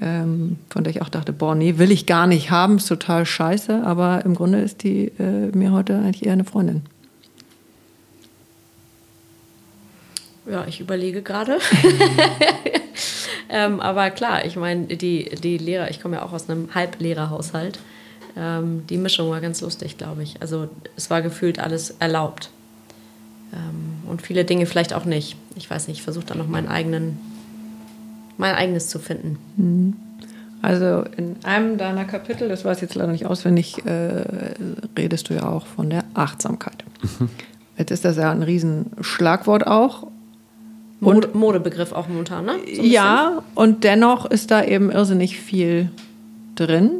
ähm, von der ich auch dachte, boah, nee, will ich gar nicht haben, ist total scheiße. Aber im Grunde ist die äh, mir heute eigentlich eher eine Freundin. Ja, ich überlege gerade. ähm, aber klar, ich meine, die, die Lehrer, ich komme ja auch aus einem Halblehrerhaushalt. Ähm, die Mischung war ganz lustig, glaube ich. Also es war gefühlt alles erlaubt. Ähm, und viele Dinge vielleicht auch nicht. Ich weiß nicht, ich versuche da noch meinen eigenen, mein eigenes zu finden. Mhm. Also in einem deiner Kapitel, das weiß ich jetzt leider nicht auswendig, äh, redest du ja auch von der Achtsamkeit. Mhm. Jetzt ist das ja ein Riesenschlagwort auch. Und, Modebegriff auch momentan, ne? So ja, und dennoch ist da eben irrsinnig viel drin.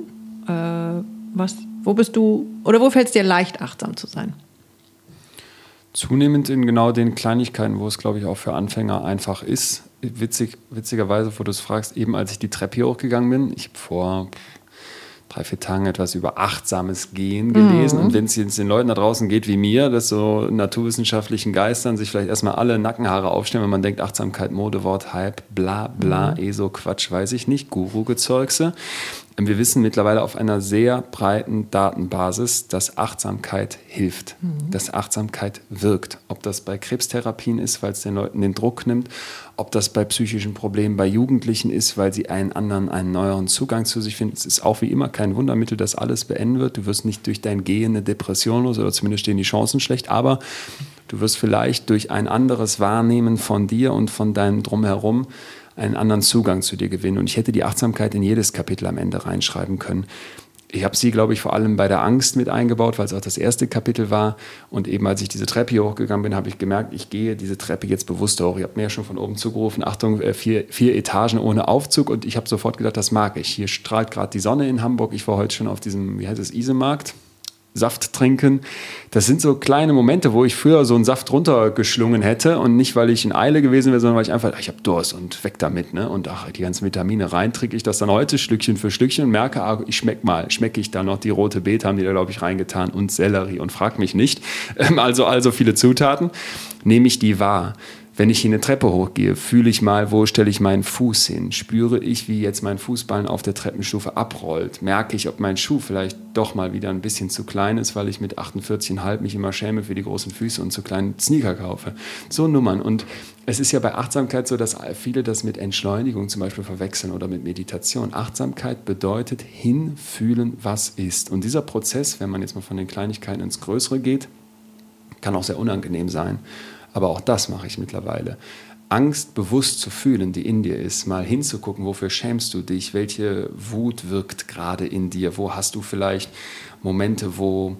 Äh, was, wo bist du, oder wo fällt es dir leicht, achtsam zu sein? Zunehmend in genau den Kleinigkeiten, wo es, glaube ich, auch für Anfänger einfach ist. Witzig, witzigerweise, wo du es fragst, eben als ich die Treppe hier hochgegangen bin, ich habe vor drei, vier Tagen etwas über achtsames Gehen gelesen. Mhm. Und wenn es jetzt den Leuten da draußen geht wie mir, dass so naturwissenschaftlichen Geistern sich vielleicht erstmal alle Nackenhaare aufstellen, wenn man denkt, Achtsamkeit, Modewort, Hype, bla bla, mhm. eh so Quatsch, weiß ich nicht, Guru-Gezeugse. Wir wissen mittlerweile auf einer sehr breiten Datenbasis, dass Achtsamkeit hilft, mhm. dass Achtsamkeit wirkt. Ob das bei Krebstherapien ist, weil es den Leuten den Druck nimmt, ob das bei psychischen Problemen bei Jugendlichen ist, weil sie einen anderen, einen neueren Zugang zu sich finden. Es ist auch wie immer kein Wundermittel, das alles beenden wird. Du wirst nicht durch dein Gehen eine Depression los oder zumindest stehen die Chancen schlecht, aber du wirst vielleicht durch ein anderes Wahrnehmen von dir und von deinem Drumherum einen anderen Zugang zu dir gewinnen. Und ich hätte die Achtsamkeit in jedes Kapitel am Ende reinschreiben können. Ich habe sie, glaube ich, vor allem bei der Angst mit eingebaut, weil es auch das erste Kapitel war. Und eben als ich diese Treppe hier hochgegangen bin, habe ich gemerkt, ich gehe diese Treppe jetzt bewusst hoch. Ich habe mir ja schon von oben zugerufen, Achtung, äh, vier, vier Etagen ohne Aufzug. Und ich habe sofort gedacht, das mag ich. Hier strahlt gerade die Sonne in Hamburg. Ich war heute schon auf diesem, wie heißt es, Isemarkt. Saft trinken. Das sind so kleine Momente, wo ich früher so einen Saft runtergeschlungen hätte und nicht, weil ich in Eile gewesen wäre, sondern weil ich einfach, ach, ich habe Durst und weg damit. Ne? Und ach, die ganzen Vitamine rein, trinke ich das dann heute Stückchen für Stückchen und merke, ah, ich schmecke mal, schmecke ich da noch die rote Beete, haben die da, glaube ich, reingetan und Sellerie und frag mich nicht. Also, also viele Zutaten, nehme ich die wahr. Wenn ich hier eine Treppe hochgehe, fühle ich mal, wo stelle ich meinen Fuß hin? Spüre ich, wie jetzt mein Fußballen auf der Treppenstufe abrollt? Merke ich, ob mein Schuh vielleicht doch mal wieder ein bisschen zu klein ist, weil ich mit 48,5 mich immer schäme für die großen Füße und zu kleinen Sneaker kaufe? So Nummern. Und es ist ja bei Achtsamkeit so, dass viele das mit Entschleunigung zum Beispiel verwechseln oder mit Meditation. Achtsamkeit bedeutet hinfühlen, was ist. Und dieser Prozess, wenn man jetzt mal von den Kleinigkeiten ins Größere geht, kann auch sehr unangenehm sein. Aber auch das mache ich mittlerweile. Angst bewusst zu fühlen, die in dir ist, mal hinzugucken, wofür schämst du dich, welche Wut wirkt gerade in dir, wo hast du vielleicht Momente, wo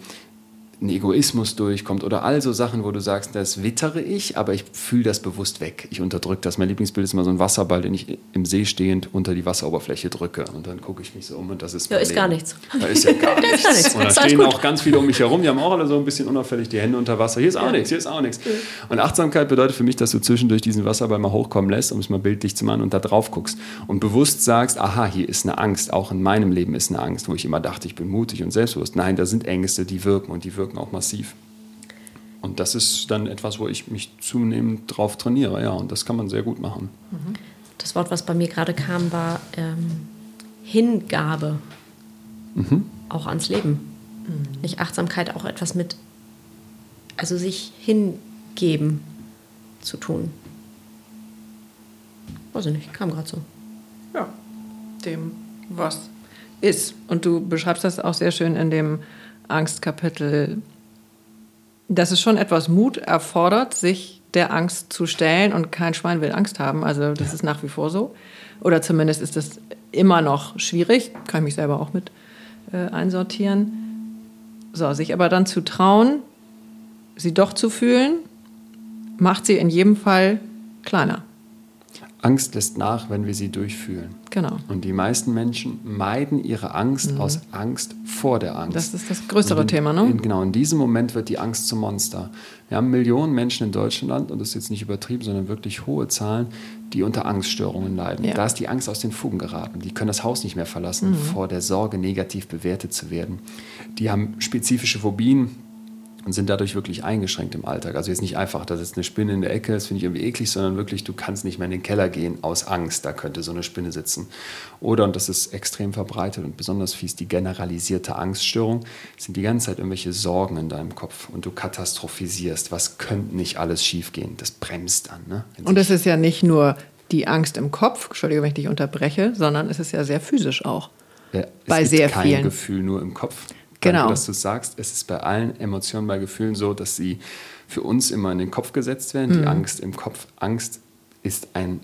ein Egoismus durchkommt oder all so Sachen, wo du sagst, das wittere ich, aber ich fühle das bewusst weg. Ich unterdrücke das. Mein Lieblingsbild ist immer so ein Wasserball, den ich im See stehend unter die Wasseroberfläche drücke. Und dann gucke ich mich so um und das ist. Ja, ist gar nichts. Da ist ja gar nichts. gar nichts. Und da stehen auch ganz viele um mich herum, die haben auch alle so ein bisschen unauffällig die Hände unter Wasser. Hier ist auch nichts, hier ist auch nichts. Und Achtsamkeit bedeutet für mich, dass du zwischendurch diesen Wasserball mal hochkommen lässt, um es mal bildlich zu machen und da drauf guckst. Und bewusst sagst, aha, hier ist eine Angst. Auch in meinem Leben ist eine Angst, wo ich immer dachte, ich bin mutig und selbstbewusst. Nein, da sind Ängste, die wirken und die wirken auch massiv. Und das ist dann etwas, wo ich mich zunehmend drauf trainiere, ja, und das kann man sehr gut machen. Das Wort, was bei mir gerade kam, war ähm, Hingabe. Auch ans Leben. Nicht Achtsamkeit auch etwas mit, also sich hingeben zu tun. Weiß ich nicht, kam gerade so. Ja, dem, was ist. Und du beschreibst das auch sehr schön in dem Angstkapitel, dass es schon etwas Mut erfordert, sich der Angst zu stellen und kein Schwein will Angst haben. Also das ist nach wie vor so. Oder zumindest ist das immer noch schwierig. Kann ich mich selber auch mit äh, einsortieren. So, sich aber dann zu trauen, sie doch zu fühlen, macht sie in jedem Fall kleiner. Angst lässt nach, wenn wir sie durchfühlen. Genau. Und die meisten Menschen meiden ihre Angst aus Angst vor der Angst. Das ist das größere in, Thema, ne? In, genau, in diesem Moment wird die Angst zum Monster. Wir haben Millionen Menschen in Deutschland, und das ist jetzt nicht übertrieben, sondern wirklich hohe Zahlen, die unter Angststörungen leiden. Ja. Da ist die Angst aus den Fugen geraten. Die können das Haus nicht mehr verlassen, vor der Sorge, negativ bewertet zu werden. Die haben spezifische Phobien, und sind dadurch wirklich eingeschränkt im Alltag. Also jetzt nicht einfach, da sitzt eine Spinne in der Ecke, das finde ich irgendwie eklig, sondern wirklich, du kannst nicht mehr in den Keller gehen aus Angst, da könnte so eine Spinne sitzen. Oder, und das ist extrem verbreitet und besonders fies, die generalisierte Angststörung, sind die ganze Zeit irgendwelche Sorgen in deinem Kopf und du katastrophisierst, was könnte nicht alles schiefgehen. Das bremst an. Ne? Und es ist ja nicht nur die Angst im Kopf, Entschuldige, wenn ich dich unterbreche, sondern es ist ja sehr physisch auch. Ja, es bei gibt sehr kein vielen. Gefühl nur im Kopf. Genau. Danke, dass du sagst. Es ist bei allen Emotionen, bei Gefühlen so, dass sie für uns immer in den Kopf gesetzt werden. Mhm. Die Angst im Kopf. Angst ist ein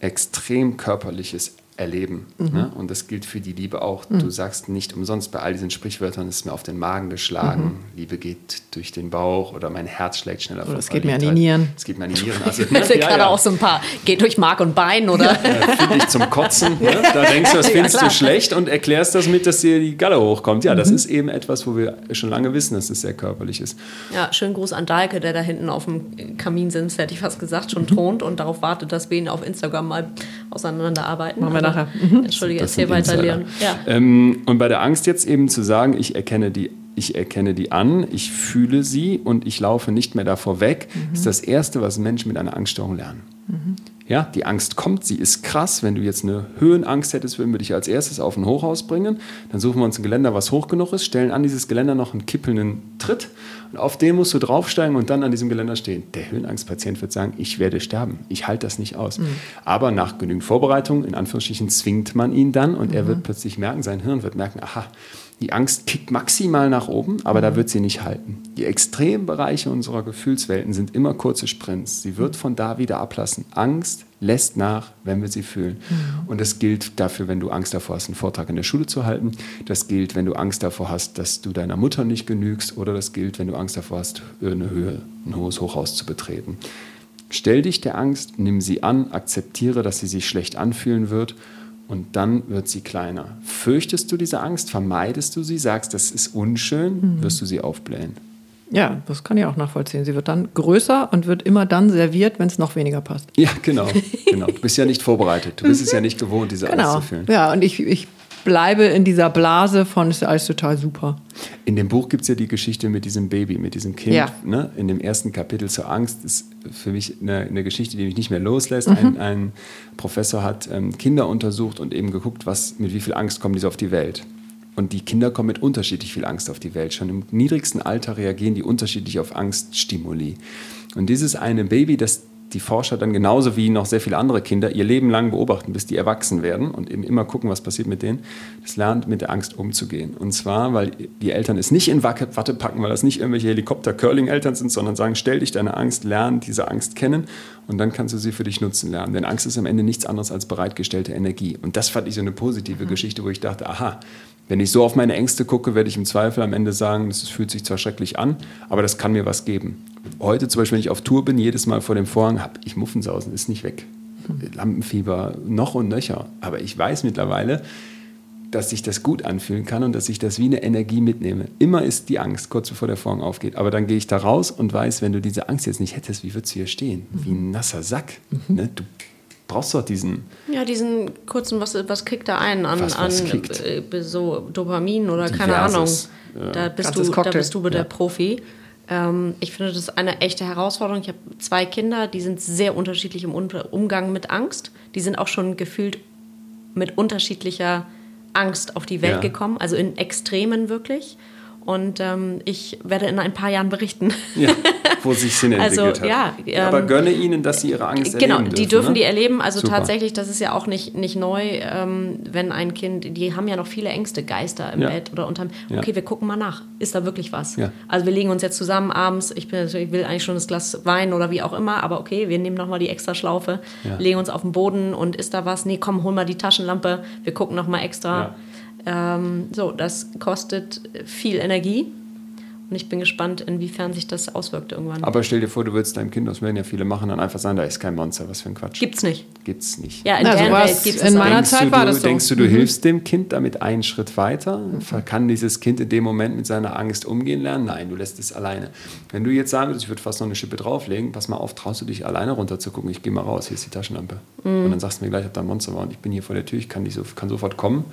extrem körperliches Erleben. Mhm. Ne? Und das gilt für die Liebe auch. Du sagst nicht umsonst bei all diesen Sprichwörtern, ist mir auf den Magen geschlagen, Liebe geht durch den Bauch oder mein Herz schlägt schneller vor Mhm. es geht mir an die. Nieren. Es geht mir an die Nieren. Also, Ich hatte gerade auch so ein paar, geht durch Mark und Bein, oder? äh, finde ich zum Kotzen. Ne? Da denkst du, das Ja, findest du schlecht und erklärst das mit, dass dir die Galle hochkommt. Ja, Mhm. das ist eben etwas, wo wir schon lange wissen, dass es sehr körperlich ist. Ja, schönen Gruß an Dahlke, der da hinten auf dem Kaminsims, hätte ich fast gesagt, Mhm. schon thront und darauf wartet, dass wir ihn auf Instagram mal auseinanderarbeiten. Machen wir Aber- nachher. Mhm. Entschuldige, Das erzähl weiter. Leon. Ja. Ähm, und bei der Angst jetzt eben zu sagen, ich erkenne die, ich erkenne die an, ich fühle sie und ich laufe nicht mehr davor weg, Mhm. ist das Erste, was Menschen mit einer Angststörung lernen. Ja, die Angst kommt, sie ist krass. Wenn du jetzt eine Höhenangst hättest, würden wir dich als erstes auf ein Hochhaus bringen. Dann suchen wir uns ein Geländer, was hoch genug ist, stellen an dieses Geländer noch einen kippelnden Tritt und auf den musst du draufsteigen und dann an diesem Geländer stehen. Der Höhenangstpatient wird sagen, ich werde sterben, ich halte das nicht aus. Aber nach genügend Vorbereitung, in Anführungsstrichen, zwingt man ihn dann und er wird plötzlich merken, sein Hirn wird merken, aha, die Angst kickt maximal nach oben, aber da wird sie nicht halten. Die Extrembereiche unserer Gefühlswelten sind immer kurze Sprints. Sie wird von da wieder ablassen. Angst lässt nach, wenn wir sie fühlen. Und das gilt dafür, wenn du Angst davor hast, einen Vortrag in der Schule zu halten. Das gilt, wenn du Angst davor hast, dass du deiner Mutter nicht genügst. Oder das gilt, wenn du Angst davor hast, eine Höhe, ein hohes Hochhaus zu betreten. Stell dich der Angst, nimm sie an, akzeptiere, dass sie sich schlecht anfühlen wird und dann wird sie kleiner. Fürchtest du diese Angst, vermeidest du sie, sagst, das ist unschön, wirst du sie aufblähen. Ja, das kann ich auch nachvollziehen. Sie wird dann größer und wird immer dann serviert, wenn es noch weniger passt. Ja, genau, genau. Du bist ja nicht vorbereitet. Du bist es ja nicht gewohnt, diese Angst Genau. zu fühlen. Ja, und ich, ich bleibe in dieser Blase von, ist alles total super. In dem Buch gibt es ja die Geschichte mit diesem Baby, mit diesem Kind. Ja. Ne? In dem ersten Kapitel zur Angst ist für mich eine, eine Geschichte, die mich nicht mehr loslässt. Ein, ein Professor hat ähm, Kinder untersucht und eben geguckt, was, mit wie viel Angst kommen diese auf die Welt. Und die Kinder kommen mit unterschiedlich viel Angst auf die Welt. Schon im niedrigsten Alter reagieren die unterschiedlich auf Angststimuli. Und dieses eine Baby, das die Forscher dann genauso wie noch sehr viele andere Kinder ihr Leben lang beobachten, bis die erwachsen werden und eben immer gucken, was passiert mit denen, das lernt mit der Angst umzugehen. Und zwar, weil die Eltern es nicht in Watte packen, weil das nicht irgendwelche Helikopter-Curling-Eltern sind, sondern sagen, stell dich deine Angst, lern diese Angst kennen Und dann kannst du sie für dich nutzen lernen. Denn Angst ist am Ende nichts anderes als bereitgestellte Energie. Und das fand ich so eine positive mhm. Geschichte, wo ich dachte, aha, wenn ich so auf meine Ängste gucke, werde ich im Zweifel am Ende sagen, das fühlt sich zwar schrecklich an, aber das kann mir was geben. Heute zum Beispiel, wenn ich auf Tour bin, jedes Mal vor dem Vorhang habe ich Muffensausen, ist nicht weg. Mhm. Lampenfieber, noch und nöcher. Aber ich weiß mittlerweile, dass sich das gut anfühlen kann und dass ich das wie eine Energie mitnehme. Immer ist die Angst, kurz bevor der Vorhang aufgeht. Aber dann gehe ich da raus und weiß, wenn du diese Angst jetzt nicht hättest, wie würdest du hier stehen? Wie ein nasser Sack. Mhm. Ne? Du brauchst doch diesen. Ja, diesen kurzen, was, was kriegt da ein an, was, was an äh, so Dopamin oder Diverses. keine Ahnung. Ja. Da, bist du, da bist du der ja. Profi. Ähm, ich finde das eine echte Herausforderung. Ich habe zwei Kinder, die sind sehr unterschiedlich im Umgang mit Angst. Die sind auch schon gefühlt mit unterschiedlicher Angst auf die Welt ja. gekommen, also in Extremen wirklich. Und ähm, ich werde in ein paar Jahren berichten. Ja, wo sich Sinn also, entwickelt hat. Ja, ähm, Aber gönne ihnen, dass sie ihre Angst genau, erleben Genau, die dürfen ne? die erleben. Also Super. tatsächlich, das ist ja auch nicht, nicht neu, ähm, wenn ein Kind, die haben ja noch viele Ängste, Geister im ja. Bett oder unterm, okay, wir gucken mal nach, ist da wirklich was? Also wir legen uns jetzt zusammen abends, ich, bin, ich will eigentlich schon das Glas Wein oder wie auch immer, aber okay, wir nehmen nochmal die extra Schlaufe, legen uns auf den Boden und ist da was? Nee, komm, hol mal die Taschenlampe, wir gucken nochmal extra. Ähm, so, das kostet viel Energie. Und ich bin gespannt, inwiefern sich das auswirkt irgendwann. Aber stell dir vor, du würdest deinem Kind, das werden ja viele machen, dann einfach sagen, da ist kein Monster, was für ein Quatsch. Gibt's nicht. Gibt's nicht. Ja, in Na, der Welt gibt's In meiner denkst Zeit du, war das so. Denkst du, du mhm. hilfst dem Kind damit einen Schritt weiter? Mhm. Kann dieses Kind in dem Moment mit seiner Angst umgehen lernen? Nein, du lässt es alleine. Wenn du jetzt sagen würdest, ich würde fast noch eine Schippe drauflegen, pass mal auf, traust du dich alleine runter zu gucken, ich gehe mal raus, hier ist die Taschenlampe. Mhm. Und dann sagst du mir gleich, ob da ein Monster war und ich bin hier vor der Tür, ich kann, so, kann sofort kommen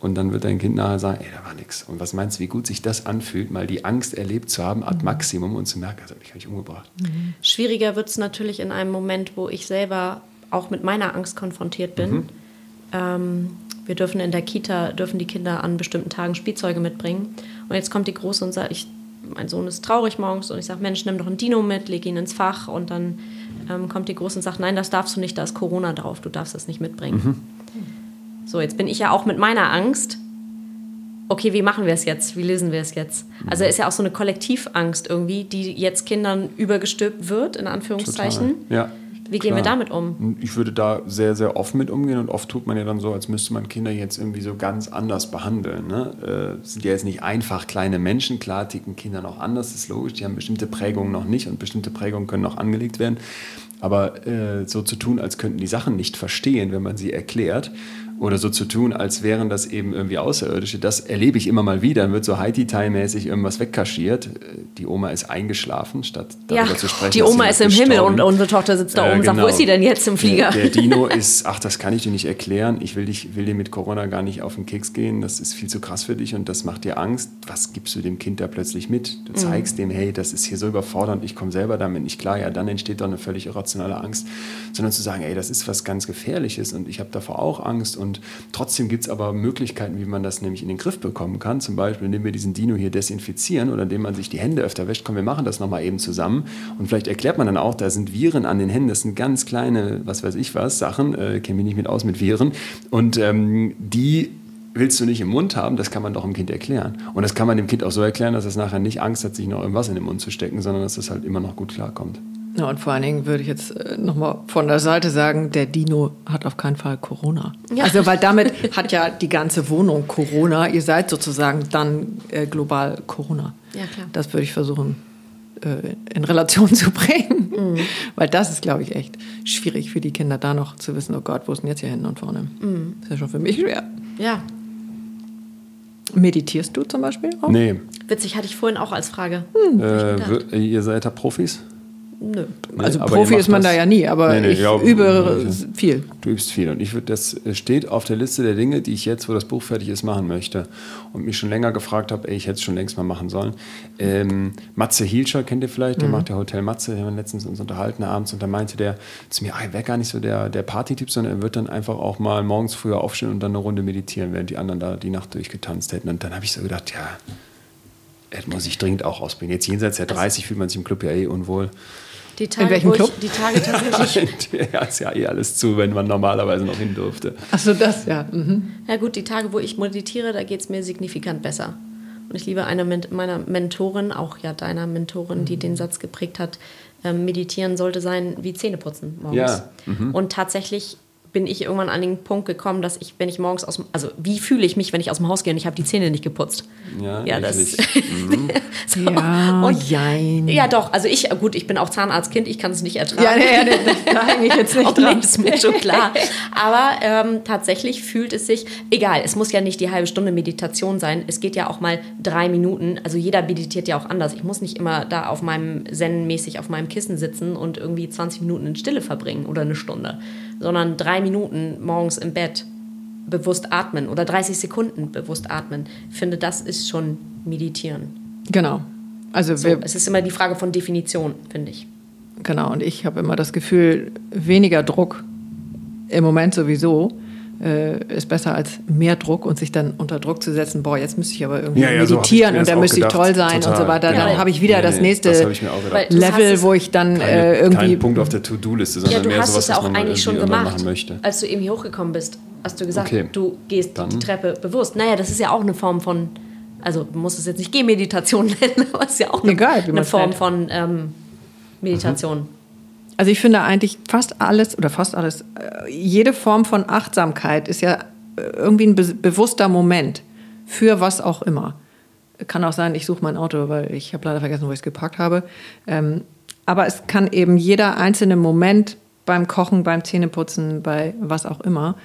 und dann wird dein Kind nachher sagen, ey, da war nichts. Und was meinst du, wie gut sich das anfühlt, mal die Angst erlebt zu haben, ad mhm. maximum und zu merken, also ich habe mich umgebracht. Mhm. Schwieriger wird es natürlich in einem Moment, wo ich selber auch mit meiner Angst konfrontiert bin. Mhm. Ähm, wir dürfen in der Kita, dürfen die Kinder an bestimmten Tagen Spielzeuge mitbringen. Und jetzt kommt die Große und sagt, ich, mein Sohn ist traurig morgens und ich sage, Mensch, nimm doch ein Dino mit, leg ihn ins Fach. Und dann ähm, kommt die Große und sagt, nein, das darfst du nicht, da ist Corona drauf, du darfst das nicht mitbringen. Mhm. So, jetzt bin ich ja auch mit meiner Angst. Okay, wie machen wir es jetzt? Wie lösen wir es jetzt? Also ist ja auch so eine Kollektivangst irgendwie, die jetzt Kindern übergestülpt wird, in Anführungszeichen. Total. Ja. Wie gehen Klar. wir damit um? Ich würde da sehr, sehr offen mit umgehen und oft tut man ja dann so, als müsste man Kinder jetzt irgendwie so ganz anders behandeln. Ne? Äh, sind ja jetzt nicht einfach kleine Menschen, klar ticken Kinder noch anders, ist logisch, die haben bestimmte Prägungen noch nicht und bestimmte Prägungen können noch angelegt werden. Aber äh, so zu tun, als könnten die Sachen nicht verstehen, wenn man sie erklärt, oder so zu tun, als wären das eben irgendwie Außerirdische. Das erlebe ich immer mal wieder. Dann wird so Haiti-Tai-mäßig irgendwas wegkaschiert. Die Oma ist eingeschlafen, statt darüber ja, zu sprechen. Die Oma ist im Himmel und unsere Tochter sitzt da oben und genau. sagt, wo ist sie denn jetzt im Flieger? Der, der, Dino ist, ach, das kann ich dir nicht erklären. Ich will, dich, will dir mit Corona gar nicht auf den Keks gehen. Das ist viel zu krass für dich und das macht dir Angst. Was gibst du dem Kind da plötzlich mit? Du mhm. zeigst mhm. dem, hey, das ist hier so überfordernd, ich komme selber damit nicht klar. Ja, dann entsteht doch eine völlig irrationale Angst. Sondern zu sagen, ey, das ist was ganz Gefährliches und ich habe davor auch Angst und und trotzdem gibt es aber Möglichkeiten, wie man das nämlich in den Griff bekommen kann. Zum Beispiel, indem wir diesen Dino hier desinfizieren oder indem man sich die Hände öfter wäscht. Komm, wir machen das nochmal eben zusammen. Und vielleicht erklärt man dann auch, da sind Viren an den Händen. Das sind ganz kleine, was weiß ich was, Sachen. Äh, Kenne mich nicht mit aus mit Viren. Und ähm, die willst du nicht im Mund haben, das kann man doch dem Kind erklären. Und das kann man dem Kind auch so erklären, dass es nachher nicht Angst hat, sich noch irgendwas in den Mund zu stecken, sondern dass es halt immer noch gut klarkommt. Ja, und vor allen Dingen würde ich jetzt äh, nochmal von der Seite sagen, der Dino hat auf keinen Fall Corona. Ja. Also, weil damit hat ja die ganze Wohnung Corona. Ihr seid sozusagen dann äh, global Corona. Ja, klar. Das würde ich versuchen äh, in Relation zu bringen. Mhm. Weil das ist, glaube ich, echt schwierig für die Kinder, da noch zu wissen, oh Gott, wo ist denn jetzt hier hinten und vorne? Mhm. Das ist ja schon für mich schwer. Ja. Meditierst du zum Beispiel auch? Nee. Witzig, hatte ich vorhin auch als Frage. Hm. Äh, ihr seid da Profis? Nö. Also Profi ist man da ja nie, aber nee, nee, ich ja, übe viel. Du übst viel und ich würde, das steht auf der Liste der Dinge, die ich jetzt, wo das Buch fertig ist, machen möchte und mich schon länger gefragt habe, ey, ich hätte es schon längst mal machen sollen. Ähm, Matze Hielscher kennt ihr vielleicht, der mhm. macht ja Hotel Matze, wir haben letztens uns unterhalten abends und da meinte der zu mir, er wäre gar nicht so der, der Party-Typ, sondern er wird dann einfach auch mal morgens früher aufstehen und dann eine Runde meditieren, während die anderen da die Nacht durchgetanzt hätten und dann habe ich so gedacht, ja, das muss ich dringend auch ausbringen. Jetzt jenseits der 30 fühlt man sich im Club ja eh unwohl. Die Tage, In welchem Club? Ich, die Tage tatsächlich. ja, ist ja eh alles zu, wenn man normalerweise noch hin durfte. Achso, das, ja. Mhm. Ja, gut, die Tage, wo ich meditiere, da geht es mir signifikant besser. Und ich liebe eine meiner Mentoren, auch ja deiner Mentorin, die den Satz geprägt hat: ähm, meditieren sollte sein wie Zähneputzen morgens. Ja, mhm. Und tatsächlich bin ich irgendwann an den Punkt gekommen, dass ich, wenn ich morgens aus dem, also wie fühle ich mich, wenn ich aus dem Haus gehe und ich habe die Zähne nicht geputzt? Ja, Ja, das-. Mhm. So. Ja, und, jein. ja, doch. Also ich, gut, ich bin auch Zahnarztkind, ich kann es nicht ertragen. Ja, nee, nee, das- da hänge ich jetzt nicht Auch dran. nicht, ist mir schon klar. Aber ähm, tatsächlich fühlt es sich, egal, es muss ja nicht die halbe Stunde Meditation sein. Es geht ja auch mal drei Minuten. Also jeder meditiert ja auch anders. Ich muss nicht immer da auf meinem Zen-mäßig auf meinem Kissen sitzen und irgendwie 20 Minuten in Stille verbringen oder eine Stunde. Sondern drei Minuten morgens im Bett bewusst atmen oder 30 Sekunden bewusst atmen. Ich finde, das ist schon meditieren. Genau. Also So, es ist immer die Frage von Definition, finde ich. genau, und ich habe immer das Gefühl, weniger Druck im Moment sowieso äh, ist besser als mehr Druck und sich dann unter Druck zu setzen, boah, jetzt müsste ich aber irgendwie Ja, ja, so meditieren mir und dann müsste ich toll sein und Total, so weiter. Dann genau. habe ich wieder Nee, das nächste das Level, wo ich dann Keine, äh, irgendwie kein Punkt auf der To-Do-Liste, sondern Ja, du mehr hast sowas, es ja was auch eigentlich schon gemacht. machen möchte. Als du eben hier hochgekommen bist, hast du gesagt, Okay. du gehst die, Dann. die Treppe bewusst. Naja, das ist ja auch eine Form von, also du musst es jetzt nicht Gehmeditation nennen, aber es ist ja auch eine, Egal, eine Form nennt. von ähm, Meditation. Also ich finde eigentlich fast alles oder fast alles, äh, jede Form von Achtsamkeit ist ja äh, irgendwie ein be bewusster Moment für was auch immer. Kann auch sein, ich suche mein Auto, weil ich habe leider vergessen, wo ich es geparkt habe. Ähm, aber es kann eben jeder einzelne Moment beim Kochen, beim Zähneputzen, bei was auch immer,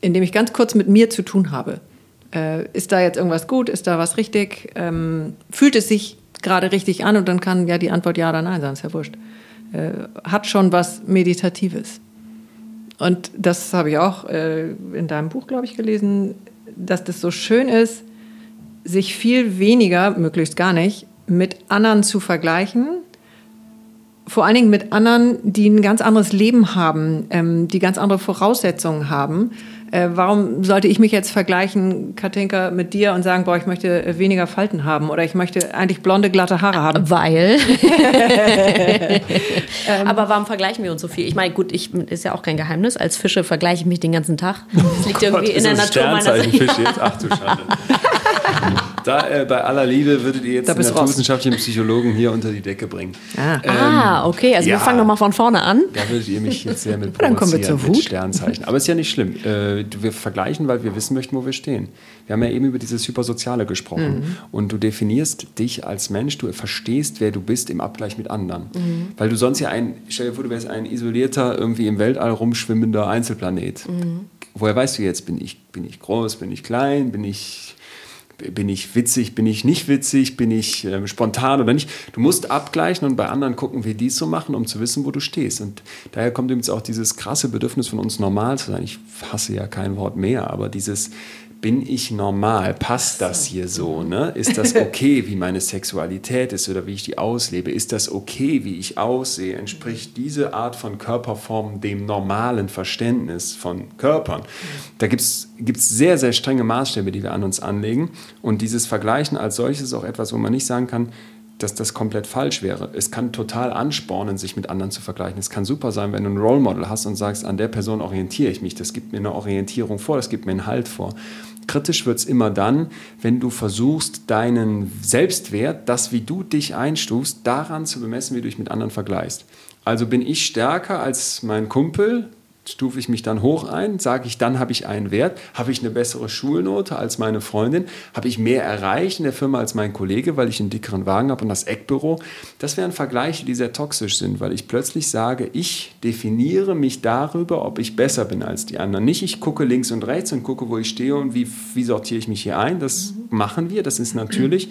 in dem ich ganz kurz mit mir zu tun habe. Äh, ist da jetzt irgendwas gut? Ist da was richtig? Ähm, fühlt es sich gerade richtig an? Und dann kann ja die Antwort ja oder nein sein, ist ja wurscht. Äh, hat schon was Meditatives. Und das habe ich auch äh, in deinem Buch, glaube ich, gelesen, dass das so schön ist, sich viel weniger, möglichst gar nicht, mit anderen zu vergleichen. Vor allen Dingen mit anderen, die ein ganz anderes Leben haben, ähm, die ganz andere Voraussetzungen haben. Äh, warum sollte ich mich jetzt vergleichen, Katinka, mit dir und sagen, boah, ich möchte weniger Falten haben oder ich möchte eigentlich blonde, glatte Haare haben? Weil. Aber warum vergleichen wir uns so viel? Ich meine, gut, ich ist ja auch kein Geheimnis. Als Fische vergleiche ich mich den ganzen Tag. Das liegt irgendwie in der Natur meiner Sternzeichenfisch jetzt? Ach du Schande. Da, äh, bei aller Liebe würdet ihr jetzt Da den naturwissenschaftlichen Psychologen hier unter die Decke bringen. Ah. Ah, okay. Also ja. wir fangen nochmal von vorne an. Da würdet ihr mich jetzt sehr mit Dann kommen wir zur mit Wut. Sternzeichen. Aber ist ja nicht schlimm. Äh, wir vergleichen, weil wir wissen möchten, wo wir stehen. Wir haben ja eben über dieses Hypersoziale gesprochen. Mhm. Und du definierst dich als Mensch, du verstehst, wer du bist im Abgleich mit anderen. Mhm. Weil du sonst ja ein, stell dir vor, du wärst ein isolierter, irgendwie im Weltall rumschwimmender Einzelplanet. Mhm. Woher weißt du jetzt, bin ich, bin ich groß, bin ich klein, bin ich bin ich witzig, bin ich nicht witzig, bin ich ähm, spontan oder nicht. Du musst abgleichen und bei anderen gucken, wie die es so machen, um zu wissen, wo du stehst. Und daher kommt übrigens auch dieses krasse Bedürfnis von uns normal zu sein. Ich hasse ja kein Wort mehr, aber dieses bin ich normal? Passt das hier so? Ne? Ist das okay, wie meine Sexualität ist oder wie ich die auslebe? Ist das okay, wie ich aussehe? Entspricht diese Art von Körperform dem normalen Verständnis von Körpern? Da gibt es sehr, sehr strenge Maßstäbe, die wir an uns anlegen. Und dieses Vergleichen als solches ist auch etwas, wo man nicht sagen kann, dass das komplett falsch wäre. Es kann total anspornen, sich mit anderen zu vergleichen. Es kann super sein, wenn du ein Role Model hast und sagst, an der Person orientiere ich mich. Das gibt mir eine Orientierung vor, das gibt mir einen Halt vor. Kritisch wird es immer dann, wenn du versuchst, deinen Selbstwert, das, wie du dich einstufst, daran zu bemessen, wie du dich mit anderen vergleichst. Also bin ich stärker als mein Kumpel, stufe ich mich dann hoch ein, sage ich, dann habe ich einen Wert, habe ich eine bessere Schulnote als meine Freundin, habe ich mehr erreicht in der Firma als mein Kollege, weil ich einen dickeren Wagen habe und das Eckbüro. Das wären Vergleiche, die sehr toxisch sind, weil ich plötzlich sage, ich definiere mich darüber, ob ich besser bin als die anderen. Nicht, ich gucke links und rechts und gucke, wo ich stehe und wie, wie sortiere ich mich hier ein. Das machen wir, das ist natürlich.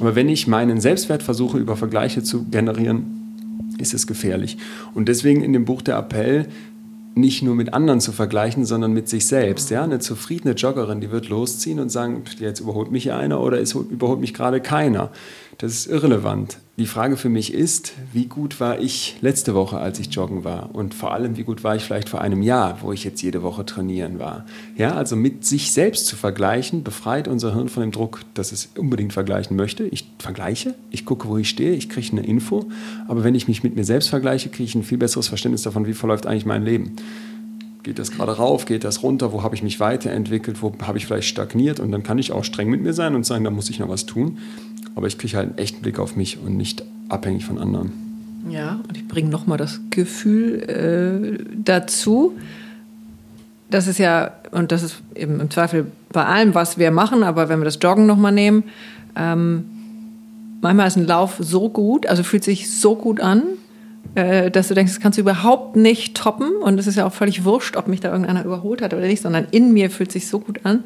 Aber wenn ich meinen Selbstwert versuche, über Vergleiche zu generieren, ist es gefährlich. Und deswegen in dem Buch der Appell, nicht nur mit anderen zu vergleichen, sondern mit sich selbst. Ja? Eine zufriedene Joggerin, die wird losziehen und sagen, jetzt überholt mich einer oder es überholt mich gerade keiner. Das ist irrelevant. Die Frage für mich ist, wie gut war ich letzte Woche, als ich joggen war? Und vor allem, wie gut war ich vielleicht vor einem Jahr, wo ich jetzt jede Woche trainieren war? Ja, also mit sich selbst zu vergleichen, befreit unser Hirn von dem Druck, dass es unbedingt vergleichen möchte. Ich vergleiche, ich gucke, wo ich stehe, ich kriege eine Info. Aber wenn ich mich mit mir selbst vergleiche, kriege ich ein viel besseres Verständnis davon, wie verläuft eigentlich mein Leben. Geht das gerade rauf, geht das runter, wo habe ich mich weiterentwickelt, wo habe ich vielleicht stagniert und dann kann ich auch streng mit mir sein und sagen, da muss ich noch was tun. Aber ich kriege halt einen echten Blick auf mich und nicht abhängig von anderen. Ja, und ich bringe nochmal das Gefühl äh, dazu. Das ist ja, und das ist eben im Zweifel bei allem, was wir machen, aber wenn wir das Joggen nochmal nehmen, ähm, manchmal ist ein Lauf so gut, also fühlt sich so gut an, äh, dass du denkst, das kannst du überhaupt nicht toppen und es ist ja auch völlig wurscht, ob mich da irgendeiner überholt hat oder nicht, sondern in mir fühlt sich so gut an,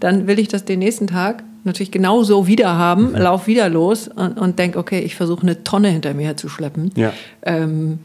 dann will ich das den nächsten Tag natürlich genauso wieder haben, mhm. lauf wieder los und, und denk, okay, ich versuche eine Tonne hinter mir herzuschleppen. Ja. Ähm,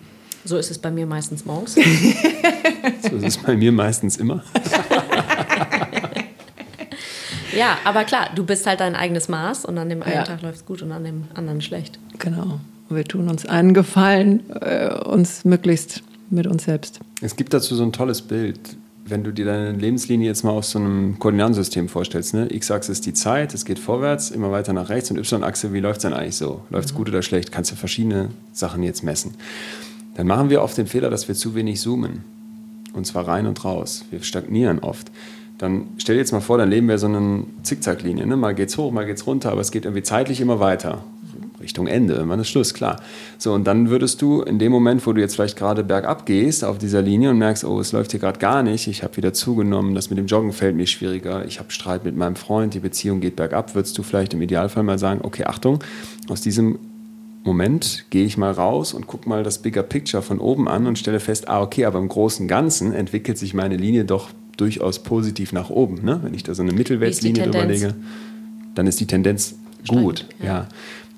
so ist es bei mir meistens morgens. so ist es bei mir meistens immer. ja, aber klar, du bist halt dein eigenes Maß und an dem einen ja. Tag läuft es gut und an dem anderen schlecht. Genau. Wir tun uns einen Gefallen, äh, uns möglichst mit uns selbst. Es gibt dazu so ein tolles Bild wenn du dir deine Lebenslinie jetzt mal auf so einem Koordinatensystem vorstellst, ne? X-Achse ist die Zeit, es geht vorwärts, immer weiter nach rechts und Y-Achse, wie läuft es denn eigentlich so? Läuft es mhm. gut oder schlecht? Kannst du verschiedene Sachen jetzt messen. Dann machen wir oft den Fehler, dass wir zu wenig zoomen. Und zwar rein und raus. Wir stagnieren oft. Dann stell dir jetzt mal vor, dein Leben wäre so eine Zickzacklinie. Ne? Mal geht's hoch, mal geht's runter, aber es geht irgendwie zeitlich immer weiter. Richtung Ende, irgendwann ist Schluss, klar. So, und dann würdest du in dem Moment, wo du jetzt vielleicht gerade bergab gehst auf dieser Linie und merkst, oh, es läuft hier gerade gar nicht, ich habe wieder zugenommen, das mit dem Joggen fällt mir schwieriger, ich habe Streit mit meinem Freund, die Beziehung geht bergab, würdest du vielleicht im Idealfall mal sagen, okay, Achtung, aus diesem Moment gehe ich mal raus und gucke mal das Bigger Picture von oben an und stelle fest, ah, okay, aber im großen Ganzen entwickelt sich meine Linie doch durchaus positiv nach oben. Ne? Wenn ich da so eine Mittelwertslinie drüber lege, dann ist die Tendenz gut. Steigend, ja. ja.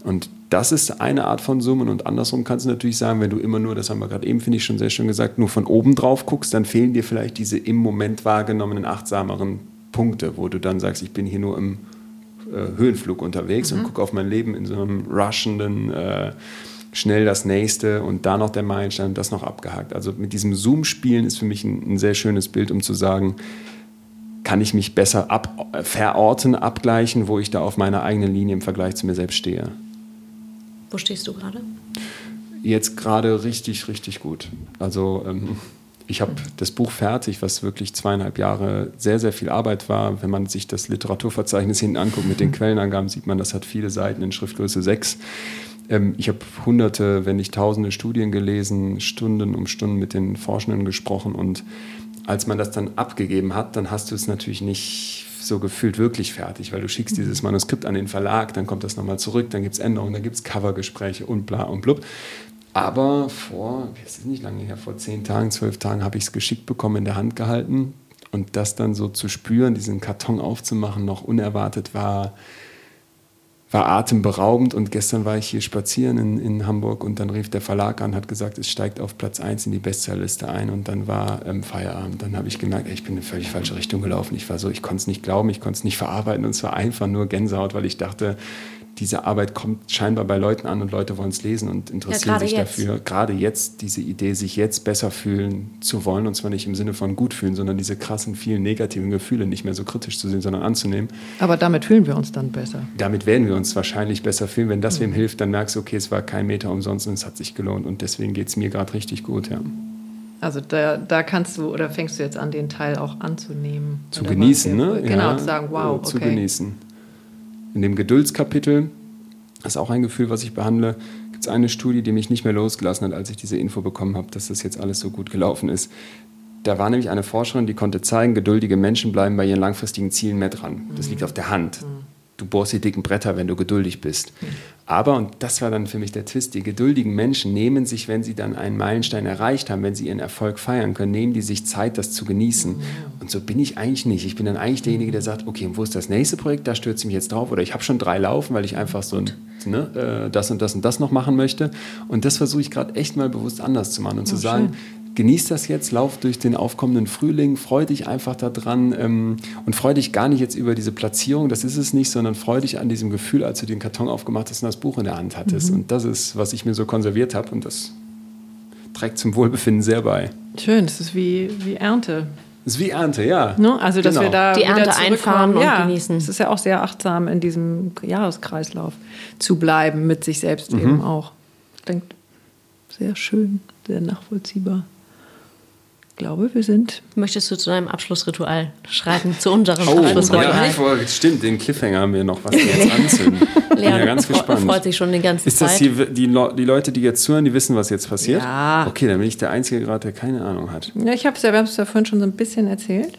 Und das ist eine Art von Summen und andersrum kannst du natürlich sagen, wenn du immer nur, das haben wir gerade eben, finde ich schon sehr schön gesagt, nur von oben drauf guckst, dann fehlen dir vielleicht diese im Moment wahrgenommenen achtsameren Punkte, wo du dann sagst, ich bin hier nur im äh, Höhenflug unterwegs mhm. und gucke auf mein Leben in so einem rushenden, äh, schnell das nächste und da noch der Meilenstein, das noch abgehakt. Also mit diesem Zoom-Spielen ist für mich ein, ein sehr schönes Bild, um zu sagen, kann ich mich besser ab, verorten, abgleichen, wo ich da auf meiner eigenen Linie im Vergleich zu mir selbst stehe. Wo stehst du gerade? Jetzt gerade richtig, richtig gut. Also ähm, ich habe das Buch fertig, was wirklich zweieinhalb Jahre sehr, sehr viel Arbeit war. Wenn man sich das Literaturverzeichnis hinten anguckt mit den Quellenangaben, sieht man, das hat viele Seiten in Schriftgröße 6. Ähm, ich habe hunderte, wenn nicht tausende Studien gelesen, Stunden um Stunden mit den Forschenden gesprochen und als man das dann abgegeben hat, dann hast du es natürlich nicht so gefühlt wirklich fertig, weil du schickst dieses Manuskript an den Verlag, dann kommt das nochmal zurück, dann gibt es Änderungen, dann gibt es Covergespräche und bla und blub. Aber vor, es ist nicht lange her, vor zehn Tagen, zwölf Tagen habe ich es geschickt bekommen, in der Hand gehalten. Und das dann so zu spüren, diesen Karton aufzumachen, noch unerwartet war, war atemberaubend und gestern war ich hier spazieren in, in Hamburg und dann rief der Verlag an, hat gesagt, es steigt auf Platz 1 in die Bestsellerliste ein und dann war ähm, Feierabend. Dann habe ich gemerkt, ey, ich bin in eine völlig falsche Richtung gelaufen. Ich war so, ich konnte es nicht glauben, ich konnte es nicht verarbeiten und es war einfach nur Gänsehaut, weil ich dachte, diese Arbeit kommt scheinbar bei Leuten an und Leute wollen es lesen und interessieren ja, sich jetzt. dafür. Gerade jetzt, diese Idee, sich jetzt besser fühlen zu wollen, und zwar nicht im Sinne von gut fühlen, sondern diese krassen, vielen negativen Gefühle nicht mehr so kritisch zu sehen, sondern anzunehmen. Aber damit fühlen wir uns dann besser. Damit werden wir uns wahrscheinlich besser fühlen. Wenn das mhm. wem hilft, dann merkst du, okay, es war kein Meter umsonst und es hat sich gelohnt. Und deswegen geht es mir gerade richtig gut, ja. Also da, da kannst du oder fängst du jetzt an, den Teil auch anzunehmen. Zu genießen, ne? Genau, ja, zu sagen, wow, okay. Zu genießen. In dem Geduldskapitel, das ist auch ein Gefühl, was ich behandle, gibt es eine Studie, die mich nicht mehr losgelassen hat, als ich diese Info bekommen habe, dass das jetzt alles so gut gelaufen ist. Da war nämlich eine Forscherin, die konnte zeigen, geduldige Menschen bleiben bei ihren langfristigen Zielen mehr dran. Das liegt auf der Hand. Du bohrst die dicken Bretter, wenn du geduldig bist. Aber, und das war dann für mich der Twist, die geduldigen Menschen nehmen sich, wenn sie dann einen Meilenstein erreicht haben, wenn sie ihren Erfolg feiern können, nehmen die sich Zeit, das zu genießen. Und so bin ich eigentlich nicht. Ich bin dann eigentlich derjenige, der sagt, okay, wo ist das nächste Projekt? Da stürze ich mich jetzt drauf. Oder ich habe schon drei laufen, weil ich einfach so ne, äh, das und das und das noch machen möchte. Und das versuche ich gerade echt mal bewusst anders zu machen und oh, zu sagen, schön genieß das jetzt, lauf durch den aufkommenden Frühling, freu dich einfach daran ähm, und freu dich gar nicht jetzt über diese Platzierung, das ist es nicht, sondern freu dich an diesem Gefühl, als du den Karton aufgemacht hast und das Buch in der Hand hattest. Mhm. Und das ist, was ich mir so konserviert habe und das trägt zum Wohlbefinden sehr bei. Schön, das ist wie, wie Ernte. Das ist wie Ernte, ja. Ne? Also, dass genau. wir da die Ernte einfahren und ja, genießen. Es ist ja auch sehr achtsam, in diesem Jahreskreislauf zu bleiben, mit sich selbst mhm. eben auch. Klingt sehr schön, sehr nachvollziehbar. Ich glaube, wir sind. Möchtest du zu deinem Abschlussritual schreiten? Zu unserem Oh, Abschlussritual? ja, voll, stimmt, den Cliffhanger haben wir noch, was wir jetzt anzünden. Bin Leon ja ganz gespannt. freut sich schon die ganze Ist das die, die, die Leute, die jetzt zuhören, die wissen, was jetzt passiert? Ja. Okay, dann bin ich der Einzige gerade, der keine Ahnung hat. Ja, ich habe es ja, wir haben es ja vorhin schon so ein bisschen erzählt.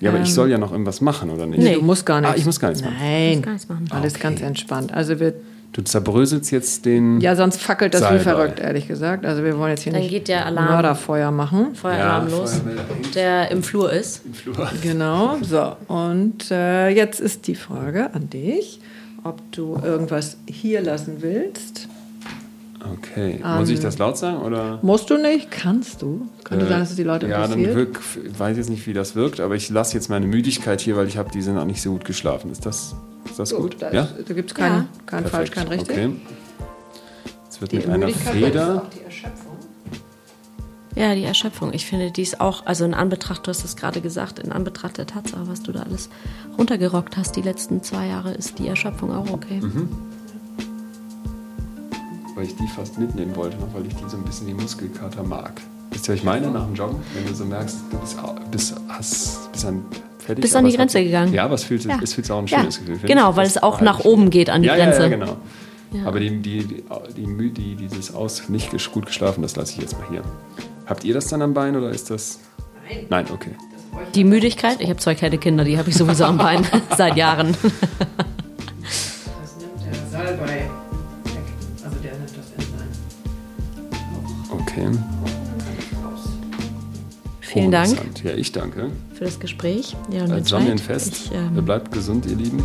Ja, aber ich soll ja noch irgendwas machen, oder nicht? Nee. Du musst gar nichts. Ah, ich muss gar nichts machen. Nein, musst gar nichts machen. alles Okay. ganz entspannt. Also wir, Du zerbröselst jetzt den. ja, sonst fackelt das wie verrückt, ehrlich gesagt. Also wir wollen jetzt hier Dann nicht geht der Alarm. Mörderfeuer machen. Feueralarm Ja, los, der im Flur ist. im Flur. Genau, so. Und äh, jetzt ist die Frage an dich, ob du irgendwas hier lassen willst. Okay. Muss ich das laut sagen? Oder? Musst du nicht, kannst du. Könnte Äh, sein, dass es die Leute Ja, dann interessiert. wirk, ich weiß jetzt nicht, wie das wirkt, aber ich lasse jetzt meine Müdigkeit hier, weil ich habe diese Nacht nicht so gut geschlafen. Ist das, ist das So, gut? da, ja? ist- da gibt es kein, Ja. kein falsch, kein richtig. Okay. Jetzt wird Die mit einer Müdigkeit ist Feder. auch die Erschöpfung. Ja, die Erschöpfung. Ich finde, die ist auch, also in Anbetracht, du hast es gerade gesagt, in Anbetracht der Tatsache, was du da alles runtergerockt hast, die letzten zwei Jahre, ist die Erschöpfung auch okay. Mhm. Weil ich die fast mitnehmen wollte, noch weil ich die so ein bisschen wie Muskelkater mag. Wisst ihr, was ich meine nach dem Joggen? Wenn du so merkst, du bist, bist, hast, bist an, fertig. Bist an die hat Grenze so- gegangen. Ja, aber es fühlt, Ja. es fühlt sich auch ein Ja, schönes Gefühl. finde genau, weil es auch nach oben geht an die ja, Grenze. Ja, ja, genau. Ja. Aber die, die, die, die, die, dieses Aus nicht gut geschlafen, das lasse ich jetzt mal hier. Habt ihr das dann am Bein oder ist das. Nein. Nein, okay. Die Müdigkeit, ich habe zwei kleine Kinder, die habe ich sowieso am Bein seit Jahren. Okay. Vielen Dank. Ja, ich danke. für das Gespräch. Ja, und Als Entscheid. Sammeln fest. Ich, ähm, Bleibt gesund, ihr Lieben.